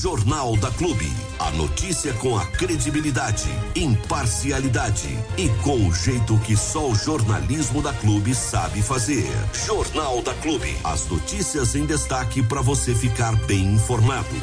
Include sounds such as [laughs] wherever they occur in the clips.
Jornal da Clube. A notícia com a credibilidade, imparcialidade e com o jeito que só o jornalismo da Clube sabe fazer. Jornal da Clube. As notícias em destaque para você ficar bem informado.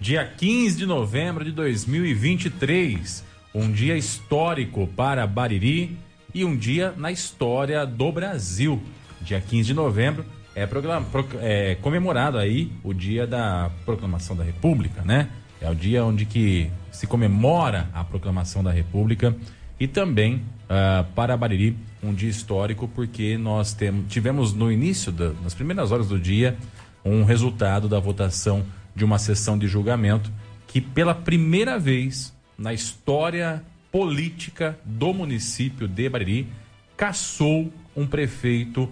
Dia 15 de novembro de 2023. Um dia histórico para Bariri e um dia na história do Brasil. Dia 15 de novembro é, programa, pro, é, comemorado aí o dia da proclamação da República, né? É o dia onde que se comemora a proclamação da República e também uh, para Bariri um dia histórico porque nós temos, tivemos no início, da, nas primeiras horas do dia, um resultado da votação de uma sessão de julgamento que pela primeira vez na história política do município de Bariri caçou um prefeito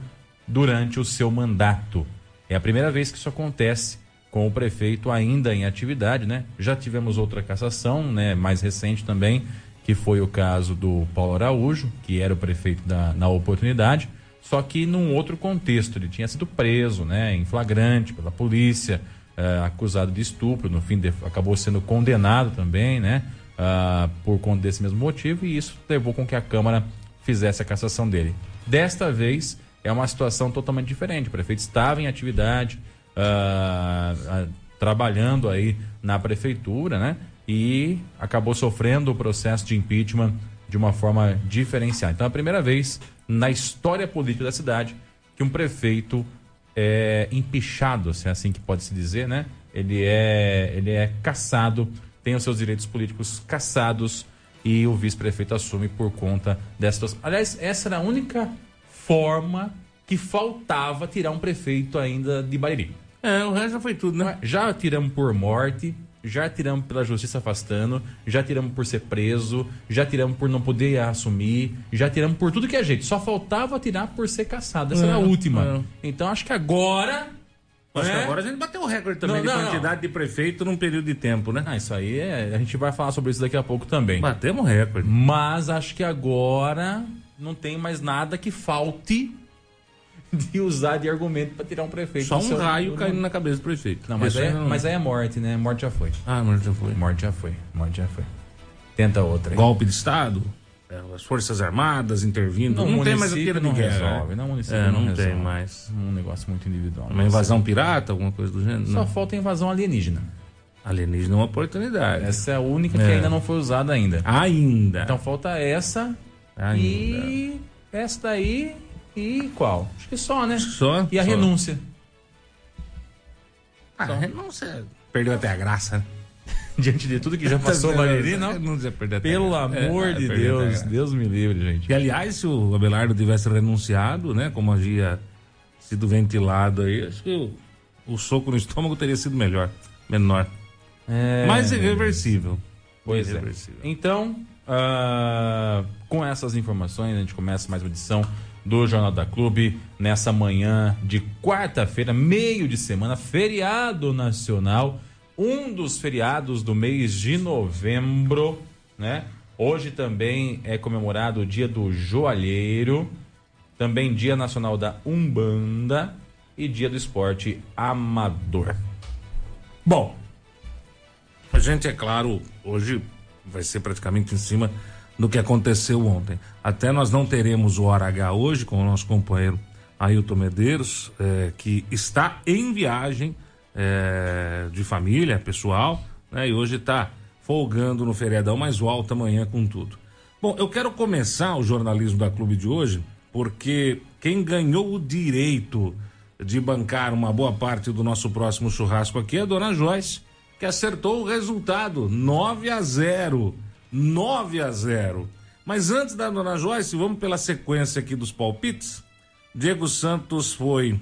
durante o seu mandato. É a primeira vez que isso acontece com o prefeito ainda em atividade, né? Já tivemos outra cassação, né, mais recente também, que foi o caso do Paulo Araújo, que era o prefeito da, na oportunidade, só que num outro contexto. Ele tinha sido preso, né, em flagrante pela polícia, uh, acusado de estupro, no fim de, acabou sendo condenado também, né, uh, por conta desse mesmo motivo, e isso levou com que a Câmara fizesse a cassação dele. Desta vez, é uma situação totalmente diferente. O prefeito estava em atividade, uh, uh, trabalhando aí na prefeitura, né? E acabou sofrendo o processo de impeachment de uma forma diferenciada. Então, é a primeira vez na história política da cidade que um prefeito é empichado, se é assim que pode se dizer, né? Ele é, ele é caçado, tem os seus direitos políticos caçados e o vice-prefeito assume por conta dessas. Aliás, essa era a única forma que faltava tirar um prefeito ainda de Bariri. É, o resto já foi tudo, né? Já tiramos por morte, já tiramos pela justiça afastando, já tiramos por ser preso, já tiramos por não poder assumir, já tiramos por tudo que é jeito. Só faltava tirar por ser caçado. Essa é, era a última. É. Então acho que agora. Acho é? que agora a gente bateu o recorde também não, não, de quantidade não. de prefeito num período de tempo, né? Ah, isso aí é, a gente vai falar sobre isso daqui a pouco também. Batemos recorde. Mas acho que agora não tem mais nada que falte de usar de argumento para tirar um prefeito. Só um seu... raio caindo na cabeça do prefeito. Não, mas, aí, é, não... mas aí é morte, né? Morte já foi. Ah, morte já foi. Morte já foi. Morte já foi. Tenta outra. Aí. Golpe de Estado? É, as Forças Armadas intervindo. Não, não tem mais aquilo não resolve. Não, município é, não, não tem mais. Um negócio muito individual. Uma invasão pirata, alguma coisa do gênero? Só falta invasão alienígena. Alienígena é uma oportunidade. Essa é a única que é. ainda não foi usada ainda. Ainda. Então falta essa ainda. e essa daí e qual? Acho que só, né? Só. E a só. renúncia. Ah, [laughs] a renúncia perdeu até a graça. Né? Diante de tudo que já passou lá ali, não? Perdeu Pelo amor é, de Deus, Deus me livre, gente. E aliás, se o Abelardo tivesse renunciado, né, como havia sido ventilado aí, acho que o, o soco no estômago teria sido melhor, menor. É... Mais irreversível. Pois é. irreversível. é. Então, uh, com essas informações, a gente começa mais uma edição do Jornal da Clube nessa manhã de quarta-feira, meio de semana, feriado nacional, um dos feriados do mês de novembro, né? Hoje também é comemorado o Dia do Joalheiro, também Dia Nacional da Umbanda e Dia do Esporte Amador. Bom, a gente, é claro, hoje vai ser praticamente em cima do que aconteceu ontem. Até nós não teremos o hora H hoje com o nosso companheiro Ailton Medeiros, é, que está em viagem é, de família, pessoal, né? E hoje está folgando no feriadão, mas volta amanhã com tudo. Bom, eu quero começar o jornalismo da Clube de hoje, porque quem ganhou o direito de bancar uma boa parte do nosso próximo churrasco aqui é a dona Joyce, que acertou o resultado, 9 a 0 9 a 0. Mas antes da Dona Joyce, vamos pela sequência aqui dos palpites. Diego Santos foi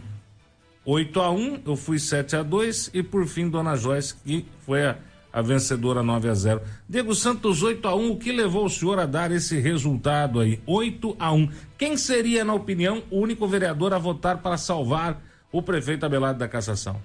8 a 1, eu fui 7 a 2 e por fim Dona Joyce que foi a, a vencedora 9 a 0. Diego Santos 8 a 1, o que levou o senhor a dar esse resultado aí? 8 a 1. Quem seria, na opinião, o único vereador a votar para salvar o prefeito Abelardo da Cassação?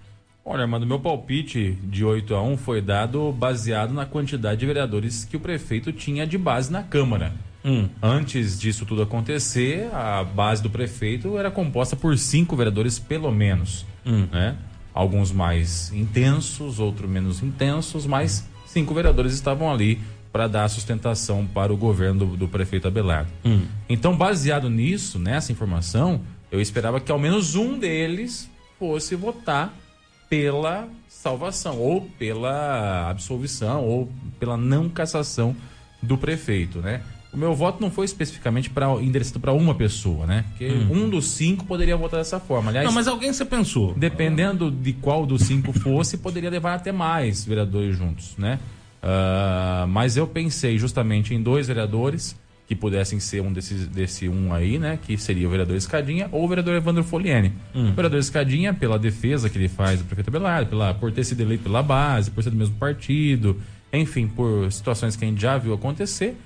Olha, mano, meu palpite de 8 a 1 foi dado baseado na quantidade de vereadores que o prefeito tinha de base na Câmara. Hum. Antes disso tudo acontecer, a base do prefeito era composta por cinco vereadores, pelo menos. Hum. Né? alguns mais intensos, outros menos intensos, mas cinco vereadores estavam ali para dar sustentação para o governo do, do prefeito Abelardo. Hum. Então, baseado nisso, nessa informação, eu esperava que ao menos um deles fosse votar pela salvação, ou pela absolvição, ou pela não cassação do prefeito, né? O meu voto não foi especificamente para endereçado para uma pessoa, né? Porque hum. um dos cinco poderia votar dessa forma. Aliás, não, mas alguém você pensou? Dependendo de qual dos cinco fosse, poderia levar até mais vereadores juntos, né? Uh, mas eu pensei justamente em dois vereadores que pudessem ser um desses, desse um aí, né? Que seria o vereador Escadinha ou o vereador Evandro Foliene. Hum. O vereador Escadinha, pela defesa que ele faz do prefeito Belardo, pela, por ter sido eleito pela base, por ser do mesmo partido, enfim, por situações que a gente já viu acontecer.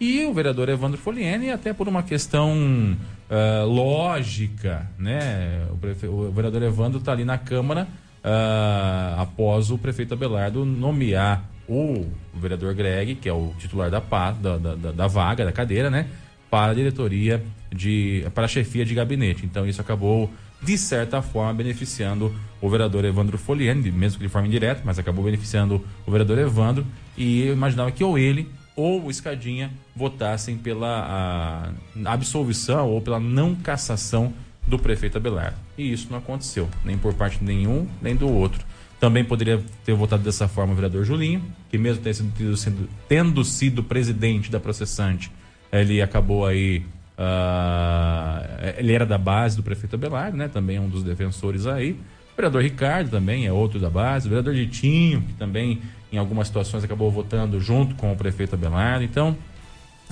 E o vereador Evandro Foliene, até por uma questão uh, lógica, né? O, prefe... o vereador Evandro está ali na Câmara uh, após o prefeito Abelardo nomear o vereador Greg, que é o titular da, da, da, da, vaga, da cadeira, né? Para a diretoria de. para a chefia de gabinete. Então isso acabou, de certa forma, beneficiando o vereador Evandro Foliene, mesmo que de forma indireta, mas acabou beneficiando o vereador Evandro. E eu imaginava que ou ele ou o Escadinha votassem pela absolvição ou pela não cassação do prefeito Abelardo. E isso não aconteceu, nem por parte de nenhum, nem do outro. Também poderia ter votado dessa forma o vereador Julinho, que mesmo tendo sido, tendo sido presidente da processante, ele acabou aí. Uh, ele era da base do prefeito Abelardo, né? Também é um dos defensores aí. O vereador Ricardo também é outro da base. O vereador Ditinho, que também em algumas situações acabou votando junto com o prefeito Abelardo. Então,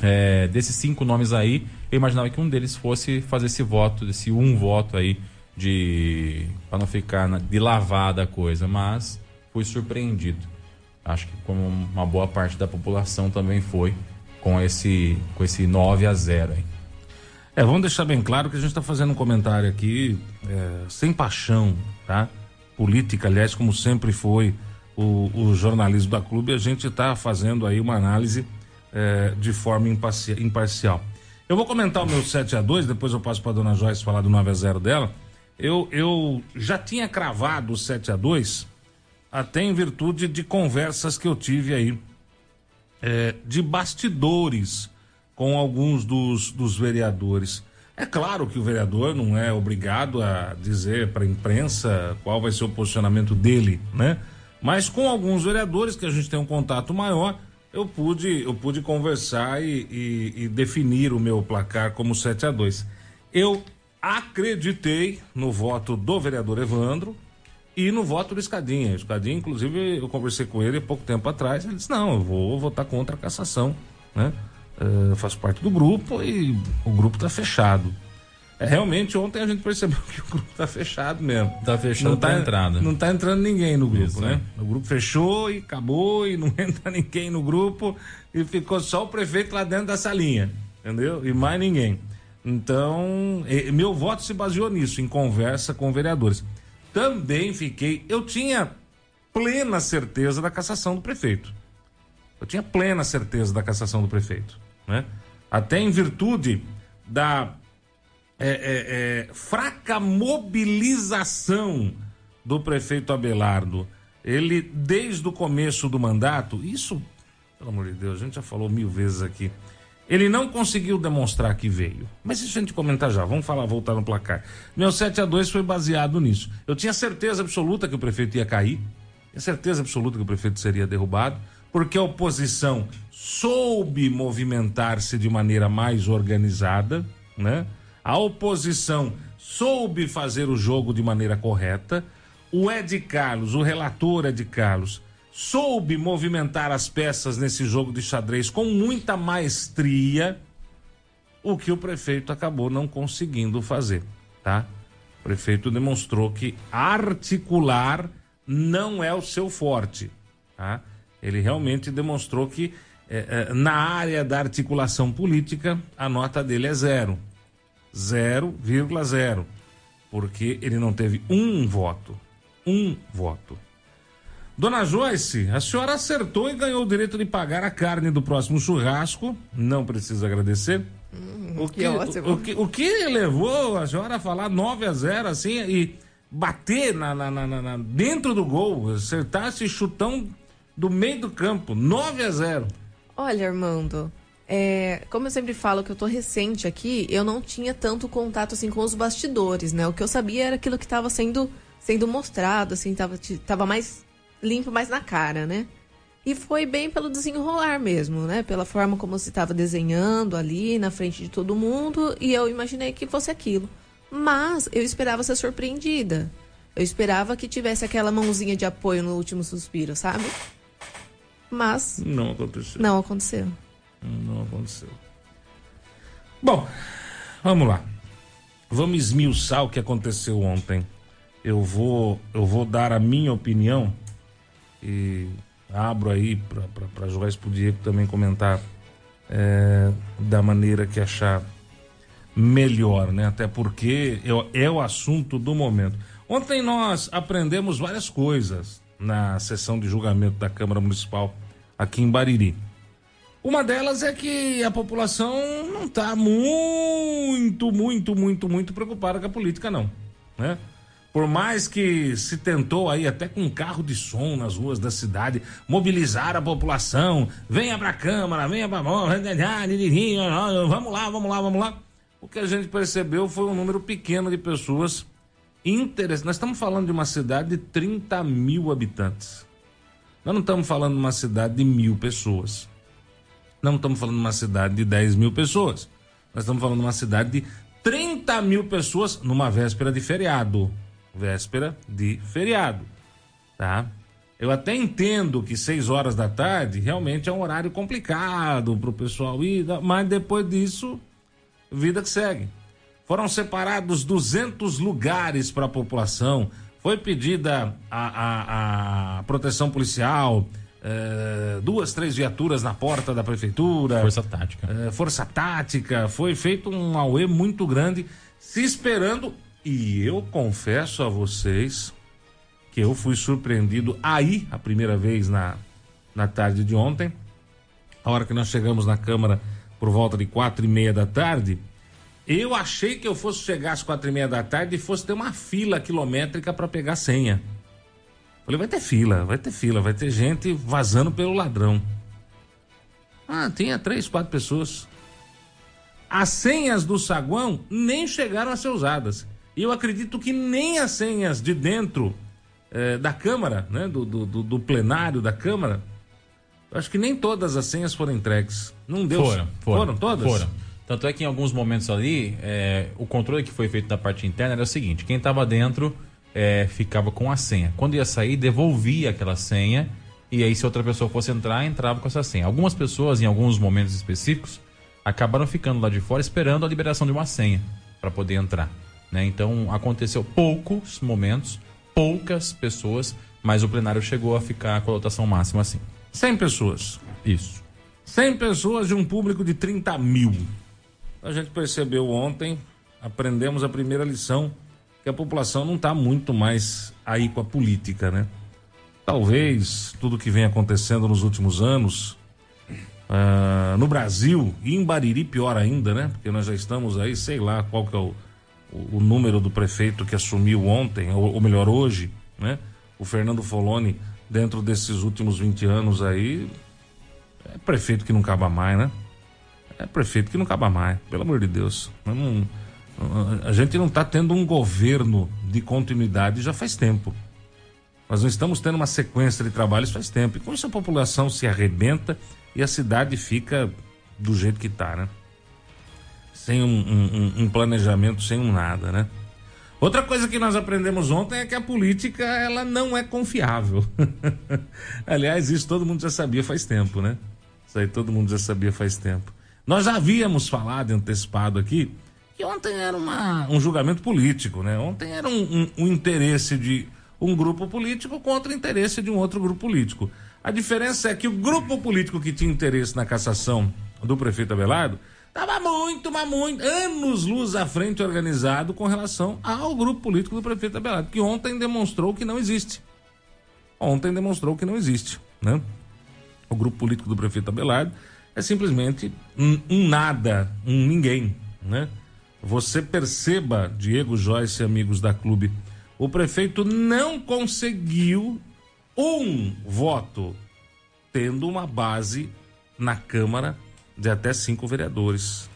é, desses cinco nomes aí, eu imaginava que um deles fosse fazer esse voto, esse um voto aí de para não ficar na, de lavada a coisa, mas fui surpreendido. Acho que como uma boa parte da população também foi com esse com esse 9 a 0 aí. É, vamos deixar bem claro que a gente está fazendo um comentário aqui é, sem paixão, tá? Política, aliás, como sempre foi o, o jornalismo da clube, a gente está fazendo aí uma análise é, de forma imparcial. Eu vou comentar o meu 7 a 2 depois eu passo para dona Joyce falar do 9 a 0 dela. Eu, eu já tinha cravado o 7 a 2 até em virtude de conversas que eu tive aí é, de bastidores com alguns dos, dos vereadores. É claro que o vereador não é obrigado a dizer para a imprensa qual vai ser o posicionamento dele, né? Mas com alguns vereadores que a gente tem um contato maior, eu pude, eu pude conversar e, e, e definir o meu placar como 7 a 2 Eu acreditei no voto do vereador Evandro e no voto do Escadinha. O Escadinha, inclusive, eu conversei com ele pouco tempo atrás. Ele disse: Não, eu vou votar contra a cassação. Né? Uh, faço parte do grupo e o grupo está fechado. É, realmente, ontem a gente percebeu que o grupo tá fechado mesmo. Tá fechado não tá, entrada. Não tá entrando ninguém no grupo, Isso, né? É. O grupo fechou e acabou e não [laughs] entra ninguém no grupo e ficou só o prefeito lá dentro da salinha, entendeu? E mais ninguém. Então, meu voto se baseou nisso, em conversa com vereadores. Também fiquei, eu tinha plena certeza da cassação do prefeito. Eu tinha plena certeza da cassação do prefeito, né? Até em virtude da é, é, é, fraca mobilização do prefeito Abelardo. Ele, desde o começo do mandato, isso, pelo amor de Deus, a gente já falou mil vezes aqui. Ele não conseguiu demonstrar que veio. Mas isso a gente comentar já. Vamos falar, voltar no placar. Meu 7 a 2 foi baseado nisso. Eu tinha certeza absoluta que o prefeito ia cair. Tinha certeza absoluta que o prefeito seria derrubado. Porque a oposição soube movimentar-se de maneira mais organizada, né? A oposição soube fazer o jogo de maneira correta. O Ed Carlos, o relator Ed Carlos, soube movimentar as peças nesse jogo de xadrez com muita maestria, o que o prefeito acabou não conseguindo fazer, tá? O prefeito demonstrou que articular não é o seu forte, tá? Ele realmente demonstrou que é, é, na área da articulação política a nota dele é zero. 0,0. Porque ele não teve um voto. Um voto. Dona Joyce, a senhora acertou e ganhou o direito de pagar a carne do próximo churrasco. Não precisa agradecer. Hum, o, que, que o, o, que, o que levou a senhora a falar 9 a 0 assim e bater na, na, na, na dentro do gol, acertar esse chutão do meio do campo, 9 a 0. Olha, Armando, é, como eu sempre falo que eu tô recente aqui, eu não tinha tanto contato assim com os bastidores, né? O que eu sabia era aquilo que estava sendo sendo mostrado, assim, tava, tava mais limpo, mais na cara, né? E foi bem pelo desenrolar mesmo, né? Pela forma como se estava desenhando ali na frente de todo mundo, e eu imaginei que fosse aquilo. Mas eu esperava ser surpreendida. Eu esperava que tivesse aquela mãozinha de apoio no último suspiro, sabe? Mas. Não aconteceu. Não aconteceu. Não aconteceu. Bom, vamos lá. Vamos esmiuçar o que aconteceu ontem. Eu vou, eu vou dar a minha opinião e abro aí para jogar isso pro Diego também comentar é, da maneira que achar melhor, né? Até porque é, é o assunto do momento. Ontem nós aprendemos várias coisas na sessão de julgamento da Câmara Municipal aqui em Bariri. Uma delas é que a população não está muito, muito, muito, muito preocupada com a política, não. Né? Por mais que se tentou aí até com um carro de som nas ruas da cidade mobilizar a população, venha para a Câmara, venha para [laughs] vamos lá, vamos lá, vamos lá. O que a gente percebeu foi um número pequeno de pessoas interessadas. Nós estamos falando de uma cidade de 30 mil habitantes. Nós não estamos falando de uma cidade de mil pessoas. Não estamos falando de uma cidade de 10 mil pessoas. Nós estamos falando de uma cidade de 30 mil pessoas numa véspera de feriado. Véspera de feriado. Tá? Eu até entendo que 6 horas da tarde realmente é um horário complicado para o pessoal ir, mas depois disso, vida que segue. Foram separados 200 lugares para a população. Foi pedida a, a, a proteção policial, é, duas, três viaturas na porta da prefeitura. Força tática. É, força tática. Foi feito um auê muito grande, se esperando. E eu confesso a vocês que eu fui surpreendido aí, a primeira vez na, na tarde de ontem. A hora que nós chegamos na Câmara por volta de quatro e meia da tarde, eu achei que eu fosse chegar às quatro e meia da tarde e fosse ter uma fila quilométrica para pegar senha. Falei, vai ter fila, vai ter fila, vai ter gente vazando pelo ladrão. Ah, tinha três, quatro pessoas. As senhas do saguão nem chegaram a ser usadas. E eu acredito que nem as senhas de dentro eh, da Câmara, né, do, do, do, plenário da Câmara, acho que nem todas as senhas foram entregues. Não deu. Foram, foram, foram todas? Foram. Tanto é que em alguns momentos ali, é, o controle que foi feito da parte interna era o seguinte: quem estava dentro é, ficava com a senha. Quando ia sair, devolvia aquela senha. E aí, se outra pessoa fosse entrar, entrava com essa senha. Algumas pessoas, em alguns momentos específicos, acabaram ficando lá de fora esperando a liberação de uma senha para poder entrar. Né? Então, aconteceu poucos momentos, poucas pessoas, mas o plenário chegou a ficar com a lotação máxima assim. 100 pessoas. Isso. 100 pessoas de um público de 30 mil. A gente percebeu ontem, aprendemos a primeira lição que a população não está muito mais aí com a política, né? Talvez tudo que vem acontecendo nos últimos anos uh, no Brasil e em Bariri pior ainda, né? Porque nós já estamos aí, sei lá qual que é o, o, o número do prefeito que assumiu ontem, ou, ou, melhor hoje, né? O Fernando Foloni, dentro desses últimos 20 anos aí, é prefeito que não acaba mais, né? É prefeito que não acaba mais, pelo amor de Deus. Não, a gente não está tendo um governo de continuidade já faz tempo. Nós não estamos tendo uma sequência de trabalhos faz tempo. E com isso a população se arrebenta e a cidade fica do jeito que está, né? Sem um, um, um, planejamento, sem um nada, né? Outra coisa que nós aprendemos ontem é que a política ela não é confiável. [laughs] Aliás, isso todo mundo já sabia faz tempo, né? Isso aí todo mundo já sabia faz tempo. Nós já havíamos falado antecipado aqui que ontem era uma, um julgamento político, né? Ontem era um, um, um interesse de um grupo político contra o interesse de um outro grupo político. A diferença é que o grupo político que tinha interesse na cassação do prefeito Abelardo estava muito, mas muito, anos luz à frente organizado com relação ao grupo político do prefeito Abelardo, que ontem demonstrou que não existe. Ontem demonstrou que não existe, né? O grupo político do prefeito Abelardo é simplesmente um, um nada, um ninguém, né? Você perceba, Diego Joyce e amigos da clube, o prefeito não conseguiu um voto, tendo uma base na Câmara de até cinco vereadores.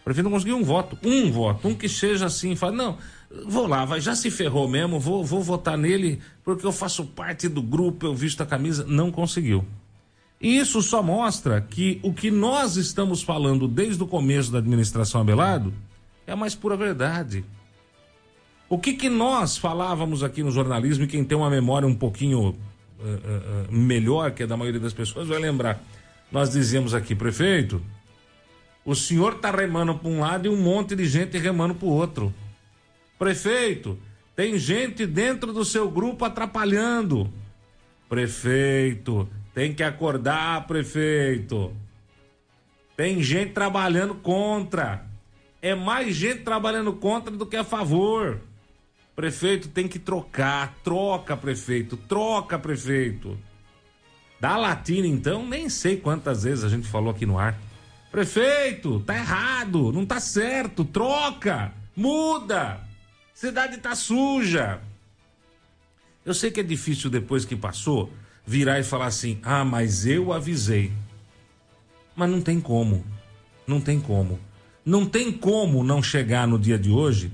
O prefeito não conseguiu um voto, um voto, um que seja assim, fala, não, vou lá, vai, já se ferrou mesmo, vou, vou votar nele porque eu faço parte do grupo, eu visto a camisa. Não conseguiu. E isso só mostra que o que nós estamos falando desde o começo da administração Abelardo é a mais pura verdade. O que, que nós falávamos aqui no jornalismo, e quem tem uma memória um pouquinho uh, uh, melhor que a da maioria das pessoas vai lembrar. Nós dizíamos aqui, prefeito, o senhor está remando para um lado e um monte de gente remando para o outro. Prefeito, tem gente dentro do seu grupo atrapalhando. Prefeito, tem que acordar, prefeito. Tem gente trabalhando contra. É mais gente trabalhando contra do que a favor. Prefeito tem que trocar. Troca, prefeito. Troca, prefeito. Da latina, então, nem sei quantas vezes a gente falou aqui no ar. Prefeito, tá errado, não tá certo. Troca, muda. Cidade tá suja. Eu sei que é difícil depois que passou virar e falar assim: "Ah, mas eu avisei". Mas não tem como. Não tem como. Não tem como não chegar no dia de hoje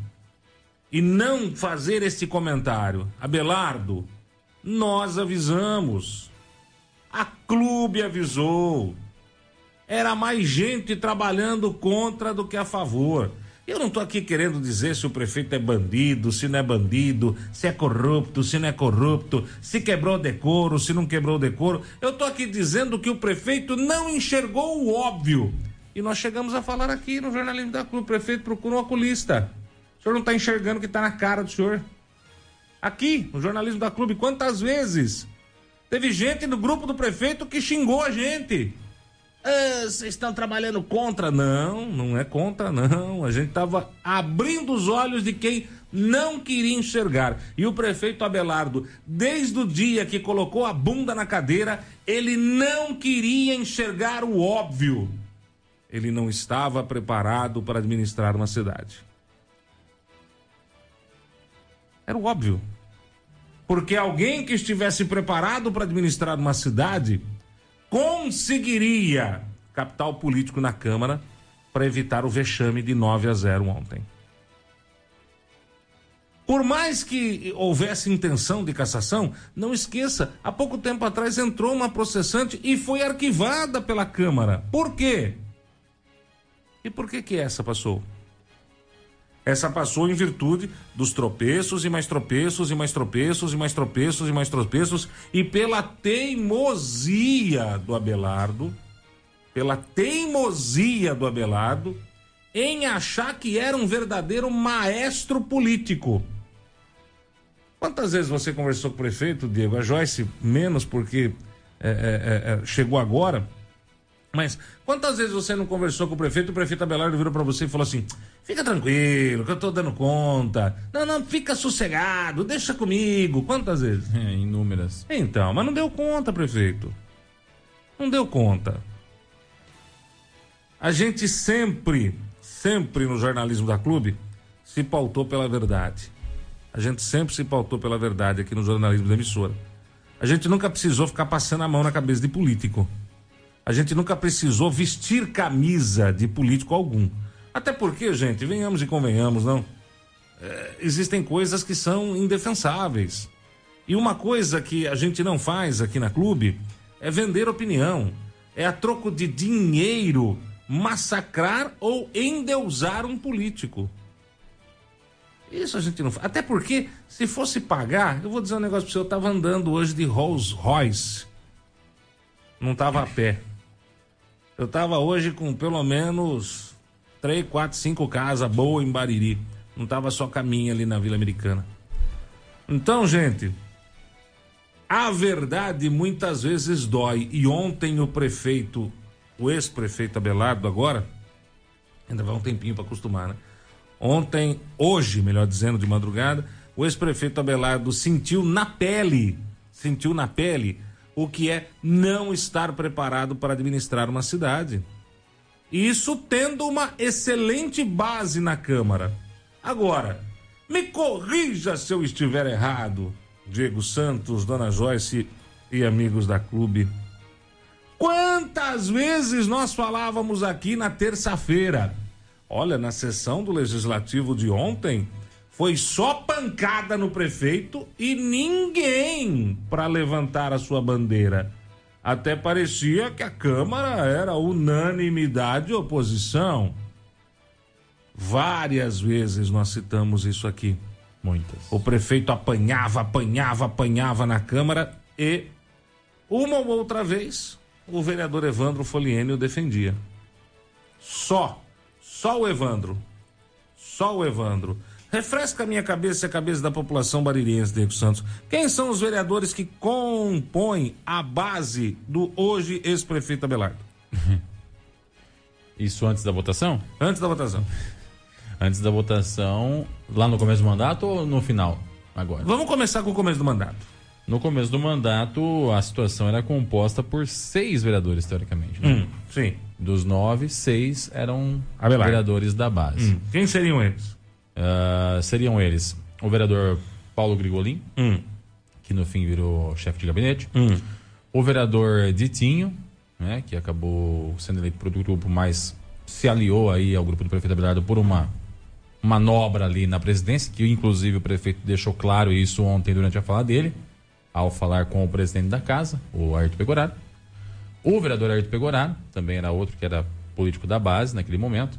e não fazer esse comentário. Abelardo, nós avisamos. A clube avisou. Era mais gente trabalhando contra do que a favor. Eu não estou aqui querendo dizer se o prefeito é bandido, se não é bandido, se é corrupto, se não é corrupto, se quebrou decoro, se não quebrou decoro. Eu estou aqui dizendo que o prefeito não enxergou o óbvio. E nós chegamos a falar aqui no jornalismo da Clube, o prefeito procura um oculista. O senhor não está enxergando o que está na cara do senhor. Aqui, no jornalismo da Clube, quantas vezes teve gente no grupo do prefeito que xingou a gente? Ah, vocês estão trabalhando contra? Não, não é contra, não. A gente estava abrindo os olhos de quem não queria enxergar. E o prefeito Abelardo, desde o dia que colocou a bunda na cadeira, ele não queria enxergar o óbvio. Ele não estava preparado para administrar uma cidade. Era o óbvio. Porque alguém que estivesse preparado para administrar uma cidade conseguiria capital político na Câmara para evitar o vexame de 9 a 0 ontem. Por mais que houvesse intenção de cassação, não esqueça, há pouco tempo atrás entrou uma processante e foi arquivada pela Câmara. Por quê? E por que que essa passou? Essa passou em virtude dos tropeços e mais tropeços e mais tropeços e mais tropeços e mais tropeços e pela teimosia do Abelardo, pela teimosia do Abelardo em achar que era um verdadeiro maestro político. Quantas vezes você conversou com o prefeito, Diego? A Joyce menos porque é, é, é, chegou agora. Mas quantas vezes você não conversou com o prefeito, o prefeito Abelardo virou para você e falou assim: fica tranquilo, que eu tô dando conta. Não, não, fica sossegado, deixa comigo. Quantas vezes? É, inúmeras. Então, mas não deu conta, prefeito. Não deu conta. A gente sempre, sempre no jornalismo da clube, se pautou pela verdade. A gente sempre se pautou pela verdade aqui no jornalismo da emissora. A gente nunca precisou ficar passando a mão na cabeça de político. A gente nunca precisou vestir camisa de político algum. Até porque, gente, venhamos e convenhamos, não? É, existem coisas que são indefensáveis. E uma coisa que a gente não faz aqui na clube é vender opinião. É a troco de dinheiro massacrar ou endeusar um político. Isso a gente não faz. Até porque, se fosse pagar, eu vou dizer um negócio para você, eu estava andando hoje de Rolls Royce. Não estava a pé. Eu tava hoje com pelo menos três, quatro, cinco casas boas em Bariri. Não tava só caminho ali na Vila Americana. Então, gente, a verdade muitas vezes dói. E ontem o prefeito, o ex-prefeito Abelardo agora, ainda vai um tempinho para acostumar, né? Ontem, hoje, melhor dizendo, de madrugada, o ex-prefeito Abelardo sentiu na pele, sentiu na pele o que é não estar preparado para administrar uma cidade. Isso tendo uma excelente base na Câmara. Agora, Me corrija se eu estiver errado, Diego Santos, Dona Joyce e amigos da clube. Quantas vezes nós falávamos aqui na terça-feira? Olha, na sessão do legislativo de ontem, foi só pancada no prefeito e ninguém para levantar a sua bandeira. Até parecia que a Câmara era unanimidade oposição. Várias vezes nós citamos isso aqui. Muitas. O prefeito apanhava, apanhava, apanhava na Câmara e uma ou outra vez o vereador Evandro Foliene o defendia. Só, só o Evandro. Só o Evandro. Refresca a minha cabeça e a cabeça da população baririense, Diego Santos. Quem são os vereadores que compõem a base do hoje ex-prefeito Abelardo? [laughs] Isso antes da votação? Antes da votação. Antes da votação, lá no começo do mandato ou no final? Agora. Vamos começar com o começo do mandato. No começo do mandato, a situação era composta por seis vereadores, teoricamente. Né? Hum, sim. Dos nove, seis eram Abelardo. vereadores da base. Hum. Quem seriam eles? Ah, seriam eles o vereador Paulo Grigolin, Hum. que no fim virou chefe de gabinete, Hum. o vereador Ditinho, né, que acabou sendo eleito para o grupo, mas se aliou aí ao grupo do prefeito Abelardo por uma manobra ali na presidência, que inclusive o prefeito deixou claro isso ontem durante a fala dele, ao falar com o presidente da casa, o Ayrton Pegoraro. O vereador Ayrton Pegoraro, também era outro que era político da base naquele momento.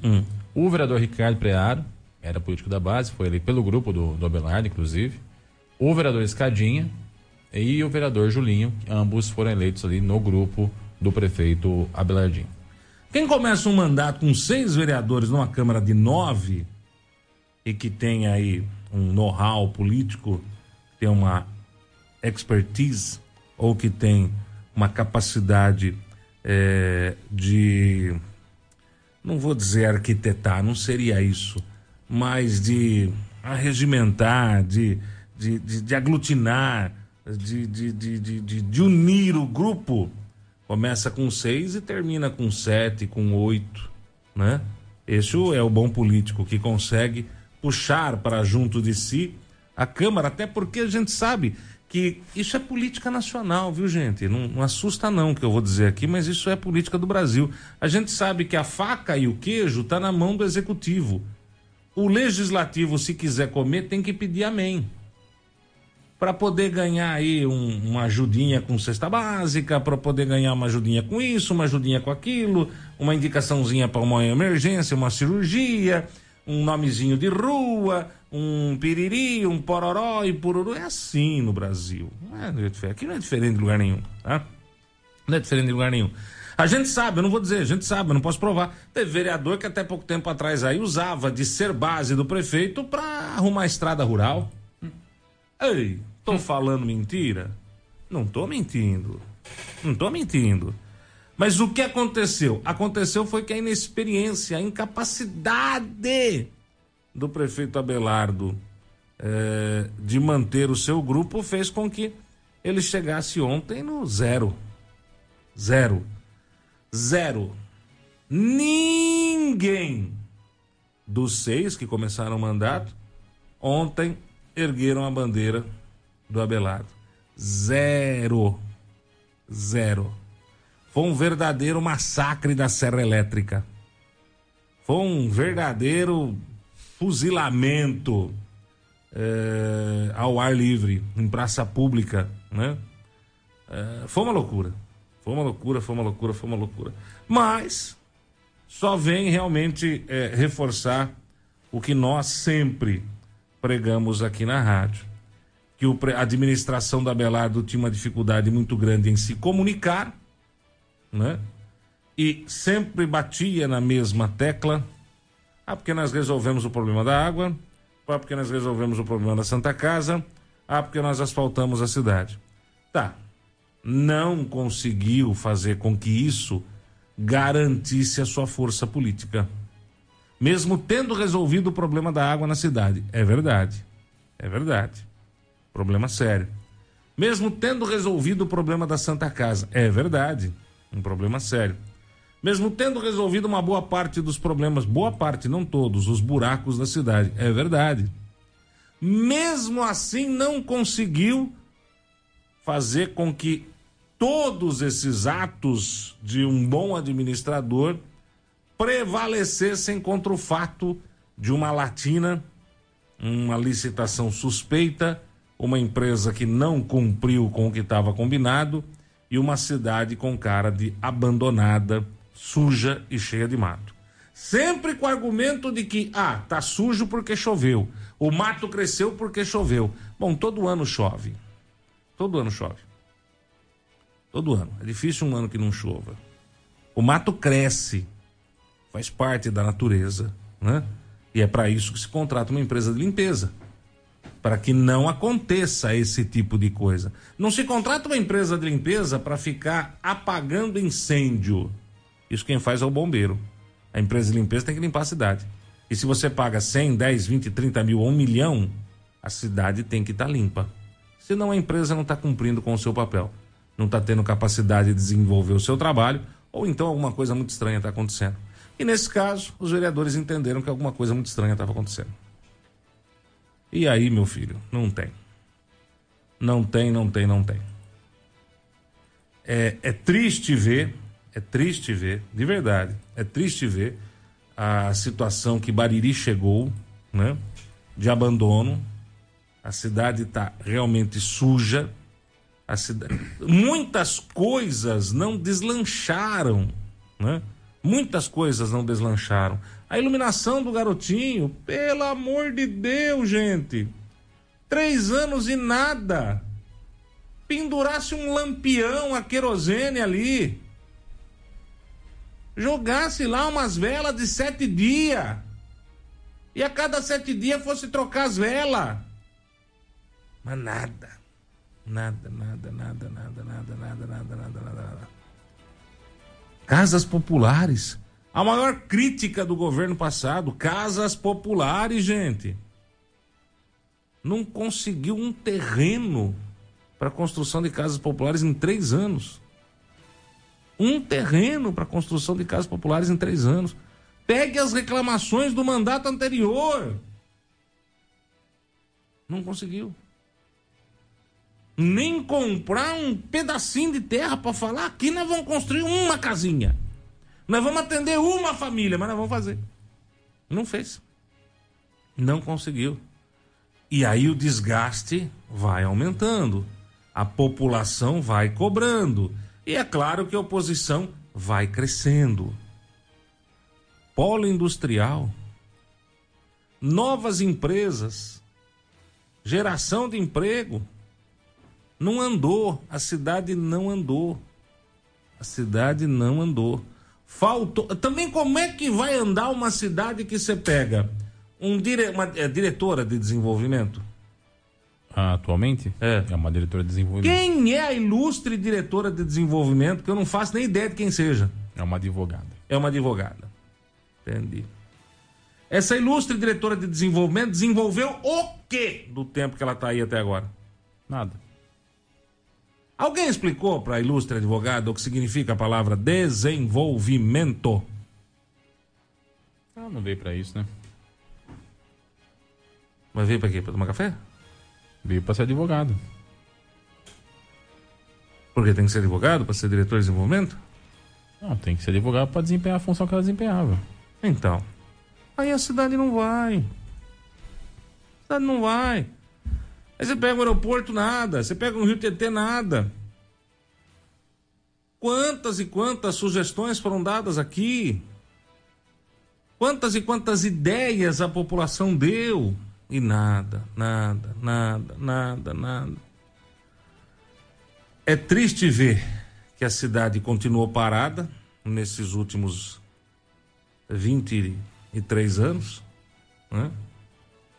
O vereador Ricardo Prearo, era político da base, foi eleito pelo grupo do, do Abelardo, inclusive. O vereador Escadinha e o vereador Julinho, ambos foram eleitos ali no grupo do prefeito Abelardinho. Quem começa um mandato com seis vereadores numa Câmara de nove e que tem aí um know-how político, tem uma expertise ou que tem uma capacidade eh, de, não vou dizer arquitetar, não seria isso, mas de arregimentar, de, de, de, de aglutinar, de, de, de, de, de, unir o grupo. Começa com seis e termina com sete, com oito, né? Esse é o bom político que consegue puxar para junto de si a Câmara, até porque a gente sabe que isso é política nacional, viu, gente? Não, não assusta não o que eu vou dizer aqui, mas isso é política do Brasil. A gente sabe que a faca e o queijo tá na mão do executivo. O legislativo, se quiser comer, tem que pedir amém para poder ganhar aí um- uma ajudinha com cesta básica, para poder ganhar uma ajudinha com isso, uma ajudinha com aquilo, uma indicaçãozinha para uma emergência, uma cirurgia, um nomezinho de rua, um piriri, um pororó e pururu. É assim no Brasil. Não é, diferente. aqui não é diferente de lugar nenhum, tá? Não é diferente de lugar nenhum. A gente sabe, eu não vou dizer, a gente sabe, eu não posso provar. Teve vereador que até pouco tempo atrás aí usava de ser base do prefeito para arrumar a estrada rural. Ei, tô falando mentira? Não tô mentindo. Não tô mentindo. Mas o que aconteceu? Aconteceu foi que a inexperiência, a incapacidade do prefeito Abelardo eh, de manter o seu grupo fez com que ele chegasse ontem no zero. Zero. Zero. Ninguém dos seis que começaram o mandato ontem ergueram a bandeira do Abelardo. Zero. Zero. Foi um verdadeiro massacre da Serra Elétrica. Foi um verdadeiro fuzilamento eh, ao ar livre, em praça pública, né? Eh, foi uma loucura. Foi uma loucura, foi uma loucura, foi uma loucura. Mas só vem realmente eh, reforçar o que nós sempre pregamos aqui na rádio. Que a administração da Belardo tinha uma dificuldade muito grande em se comunicar, né? E sempre batia na mesma tecla. Ah, porque nós resolvemos o problema da água. Ah, porque nós resolvemos o problema da Santa Casa. Ah, porque nós asfaltamos a cidade. Tá. Não conseguiu fazer com que isso garantisse a sua força política. Mesmo tendo resolvido o problema da água na cidade. É verdade. É verdade. Problema sério. Mesmo tendo resolvido o problema da Santa Casa. É verdade. Um problema sério. Mesmo tendo resolvido uma boa parte dos problemas, boa parte, não todos, os buracos da cidade. É verdade. mesmo assim não conseguiu fazer com que todos esses atos de um bom administrador prevalecessem contra o fato de uma latina, uma licitação suspeita, uma empresa que não cumpriu com o que estava combinado e uma cidade com cara de abandonada, suja e cheia de mato. Sempre com o argumento de que, ah, tá sujo porque choveu. O mato cresceu porque choveu. Bom, todo ano chove. Todo ano chove. Todo ano. É difícil um ano que não chova. O mato cresce. Faz parte da natureza, né? E é para isso que se contrata uma empresa de limpeza. Para que não aconteça esse tipo de coisa. Não se contrata uma empresa de limpeza para ficar apagando incêndio. Isso quem faz é o bombeiro. A empresa de limpeza tem que limpar a cidade. E se você paga 100, 10, 20, 30 mil ou um milhão, a cidade tem que estar tá limpa. Senão a empresa não está cumprindo com o seu papel. Não está tendo capacidade de desenvolver o seu trabalho, ou então alguma coisa muito estranha está acontecendo. E nesse caso, os vereadores entenderam que alguma coisa muito estranha estava acontecendo. E aí, meu filho, não tem. Não tem, não tem, não tem. É, é triste ver, é triste ver, de verdade, é triste ver a situação que Bariri chegou, né? De abandono. A cidade está realmente suja. Cidade... Muitas coisas não deslancharam, né? Muitas coisas não deslancharam. A iluminação do garotinho, pelo amor de Deus, gente. Três anos e nada. Pendurasse um lampião a querosene ali. Jogasse lá umas velas de sete dias. E a cada sete dias fosse trocar as velas. Mas nada. Nada, nada, nada, nada, nada, nada, nada, nada, nada, nada casas populares. A maior crítica do governo passado, casas populares, gente. Não conseguiu um terreno para construção de casas populares em três anos. Um terreno para construção de casas populares em três anos. Pegue as reclamações do mandato anterior. Não conseguiu nem comprar um pedacinho de terra para falar aqui nós vamos construir uma casinha. Nós vamos atender uma família, mas nós vamos fazer. Não fez. Não conseguiu. E aí o desgaste vai aumentando. A população vai cobrando. E é claro que a oposição vai crescendo. Polo industrial, novas empresas, geração de emprego não andou, a cidade não andou. A cidade não andou. Faltou. Também como é que vai andar uma cidade que você pega um dire... uma é, diretora de desenvolvimento? Ah, atualmente? É. É uma diretora de desenvolvimento. Quem é a ilustre diretora de desenvolvimento que eu não faço nem ideia de quem seja? É uma advogada. É uma advogada. Entendi. Essa ilustre diretora de desenvolvimento desenvolveu o quê do tempo que ela está aí até agora? Nada. Alguém explicou para a ilustre advogada o que significa a palavra desenvolvimento? Ah, não veio para isso, né? Mas veio para quê? Para tomar café? Veio para ser advogado. Porque tem que ser advogado para ser diretor de desenvolvimento? Não, tem que ser advogado para desempenhar a função que ela desempenhava. Então. Aí a cidade não vai. A cidade não vai. Aí você pega o aeroporto, nada. Você pega o Rio Tietê, nada. Quantas e quantas sugestões foram dadas aqui? Quantas e quantas ideias a população deu? E nada, nada, nada, nada, nada. É triste ver que a cidade continuou parada nesses últimos 23 anos, né?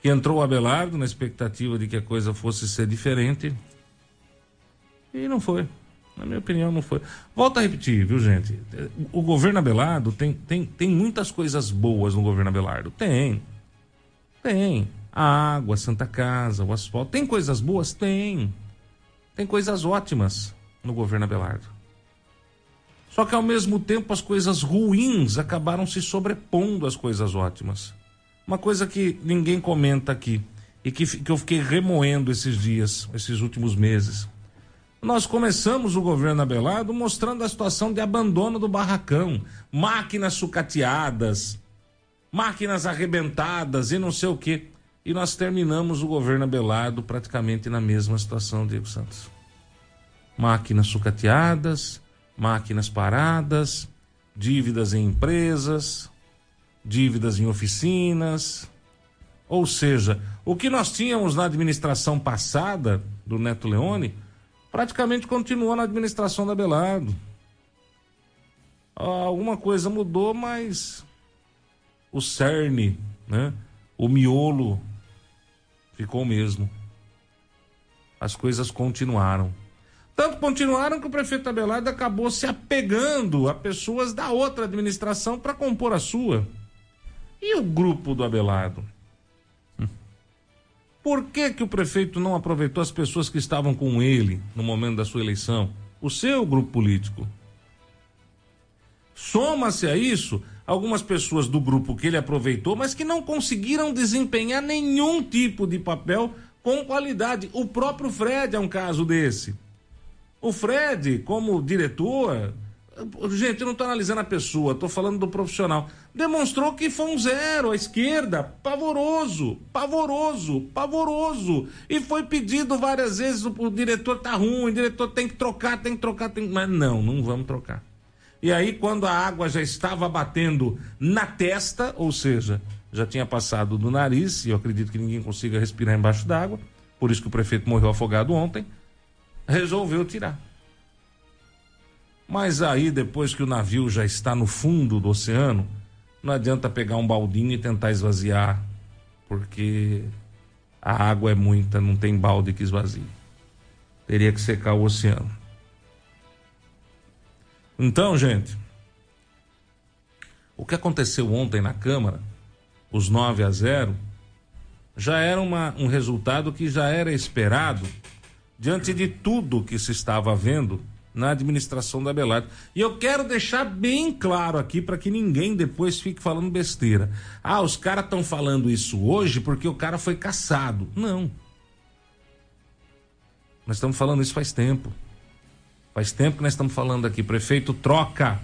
Entrou o Abelardo na expectativa de que a coisa fosse ser diferente. E não foi. Na minha opinião, não foi. Volto a repetir, viu, gente? O governo Abelardo tem, tem, tem muitas coisas boas no governo Abelardo. Tem. Tem. A água, a Santa Casa, o asfalto. Tem coisas boas? Tem. Tem coisas ótimas no governo Abelardo. Só que ao mesmo tempo as coisas ruins acabaram se sobrepondo às coisas ótimas. Uma coisa que ninguém comenta aqui. e que, que eu fiquei remoendo esses dias, esses últimos meses. Nós começamos o governo Abelardo mostrando a situação de abandono do barracão, máquinas sucateadas, máquinas arrebentadas e não sei o quê. E nós terminamos o governo Abelardo praticamente na mesma situação, Diego Santos. Máquinas sucateadas, máquinas paradas, dívidas em empresas, dívidas em oficinas. Ou seja, o que nós tínhamos na administração passada do Neto Leone praticamente continuou na administração da Belardo. Alguma coisa mudou, mas o cerne, né? o miolo ficou o mesmo. As coisas continuaram. Tanto continuaram que o prefeito Abelardo acabou se apegando a pessoas da outra administração para compor a sua. E o grupo do Abelardo? Por que, que o prefeito não aproveitou as pessoas que estavam com ele no momento da sua eleição? O seu grupo político. Soma-se a isso algumas pessoas do grupo que ele aproveitou, mas que não conseguiram desempenhar nenhum tipo de papel com qualidade. O próprio Fred é um caso desse. O Fred, como diretor, Gente, eu não estou analisando a pessoa, estou falando do profissional. Demonstrou que foi um zero à esquerda, pavoroso, pavoroso, pavoroso. E foi pedido várias vezes: o, diretor tá ruim, o diretor tem que trocar, tem que trocar, tem... mas não, não vamos trocar. E aí, quando a água já estava batendo na testa, ou seja, já tinha passado do nariz, e eu acredito que ninguém consiga respirar embaixo d'água, por isso que o prefeito morreu afogado ontem, resolveu tirar. Mas aí, depois que o navio já está no fundo do oceano, não adianta pegar um baldinho e tentar esvaziar, porque a água é muita, não tem balde que esvazie. Teria que secar o oceano. Então, gente, o que aconteceu ontem na Câmara, os 9 a 0, já era uma, um resultado que já era esperado diante de tudo que se estava vendo na administração da Belardo. E eu quero deixar bem claro aqui para que ninguém depois fique falando besteira. Ah, os caras estão falando isso hoje porque o cara foi caçado. Não. Nós estamos falando isso faz tempo. Faz tempo que nós estamos falando aqui. Prefeito, troca.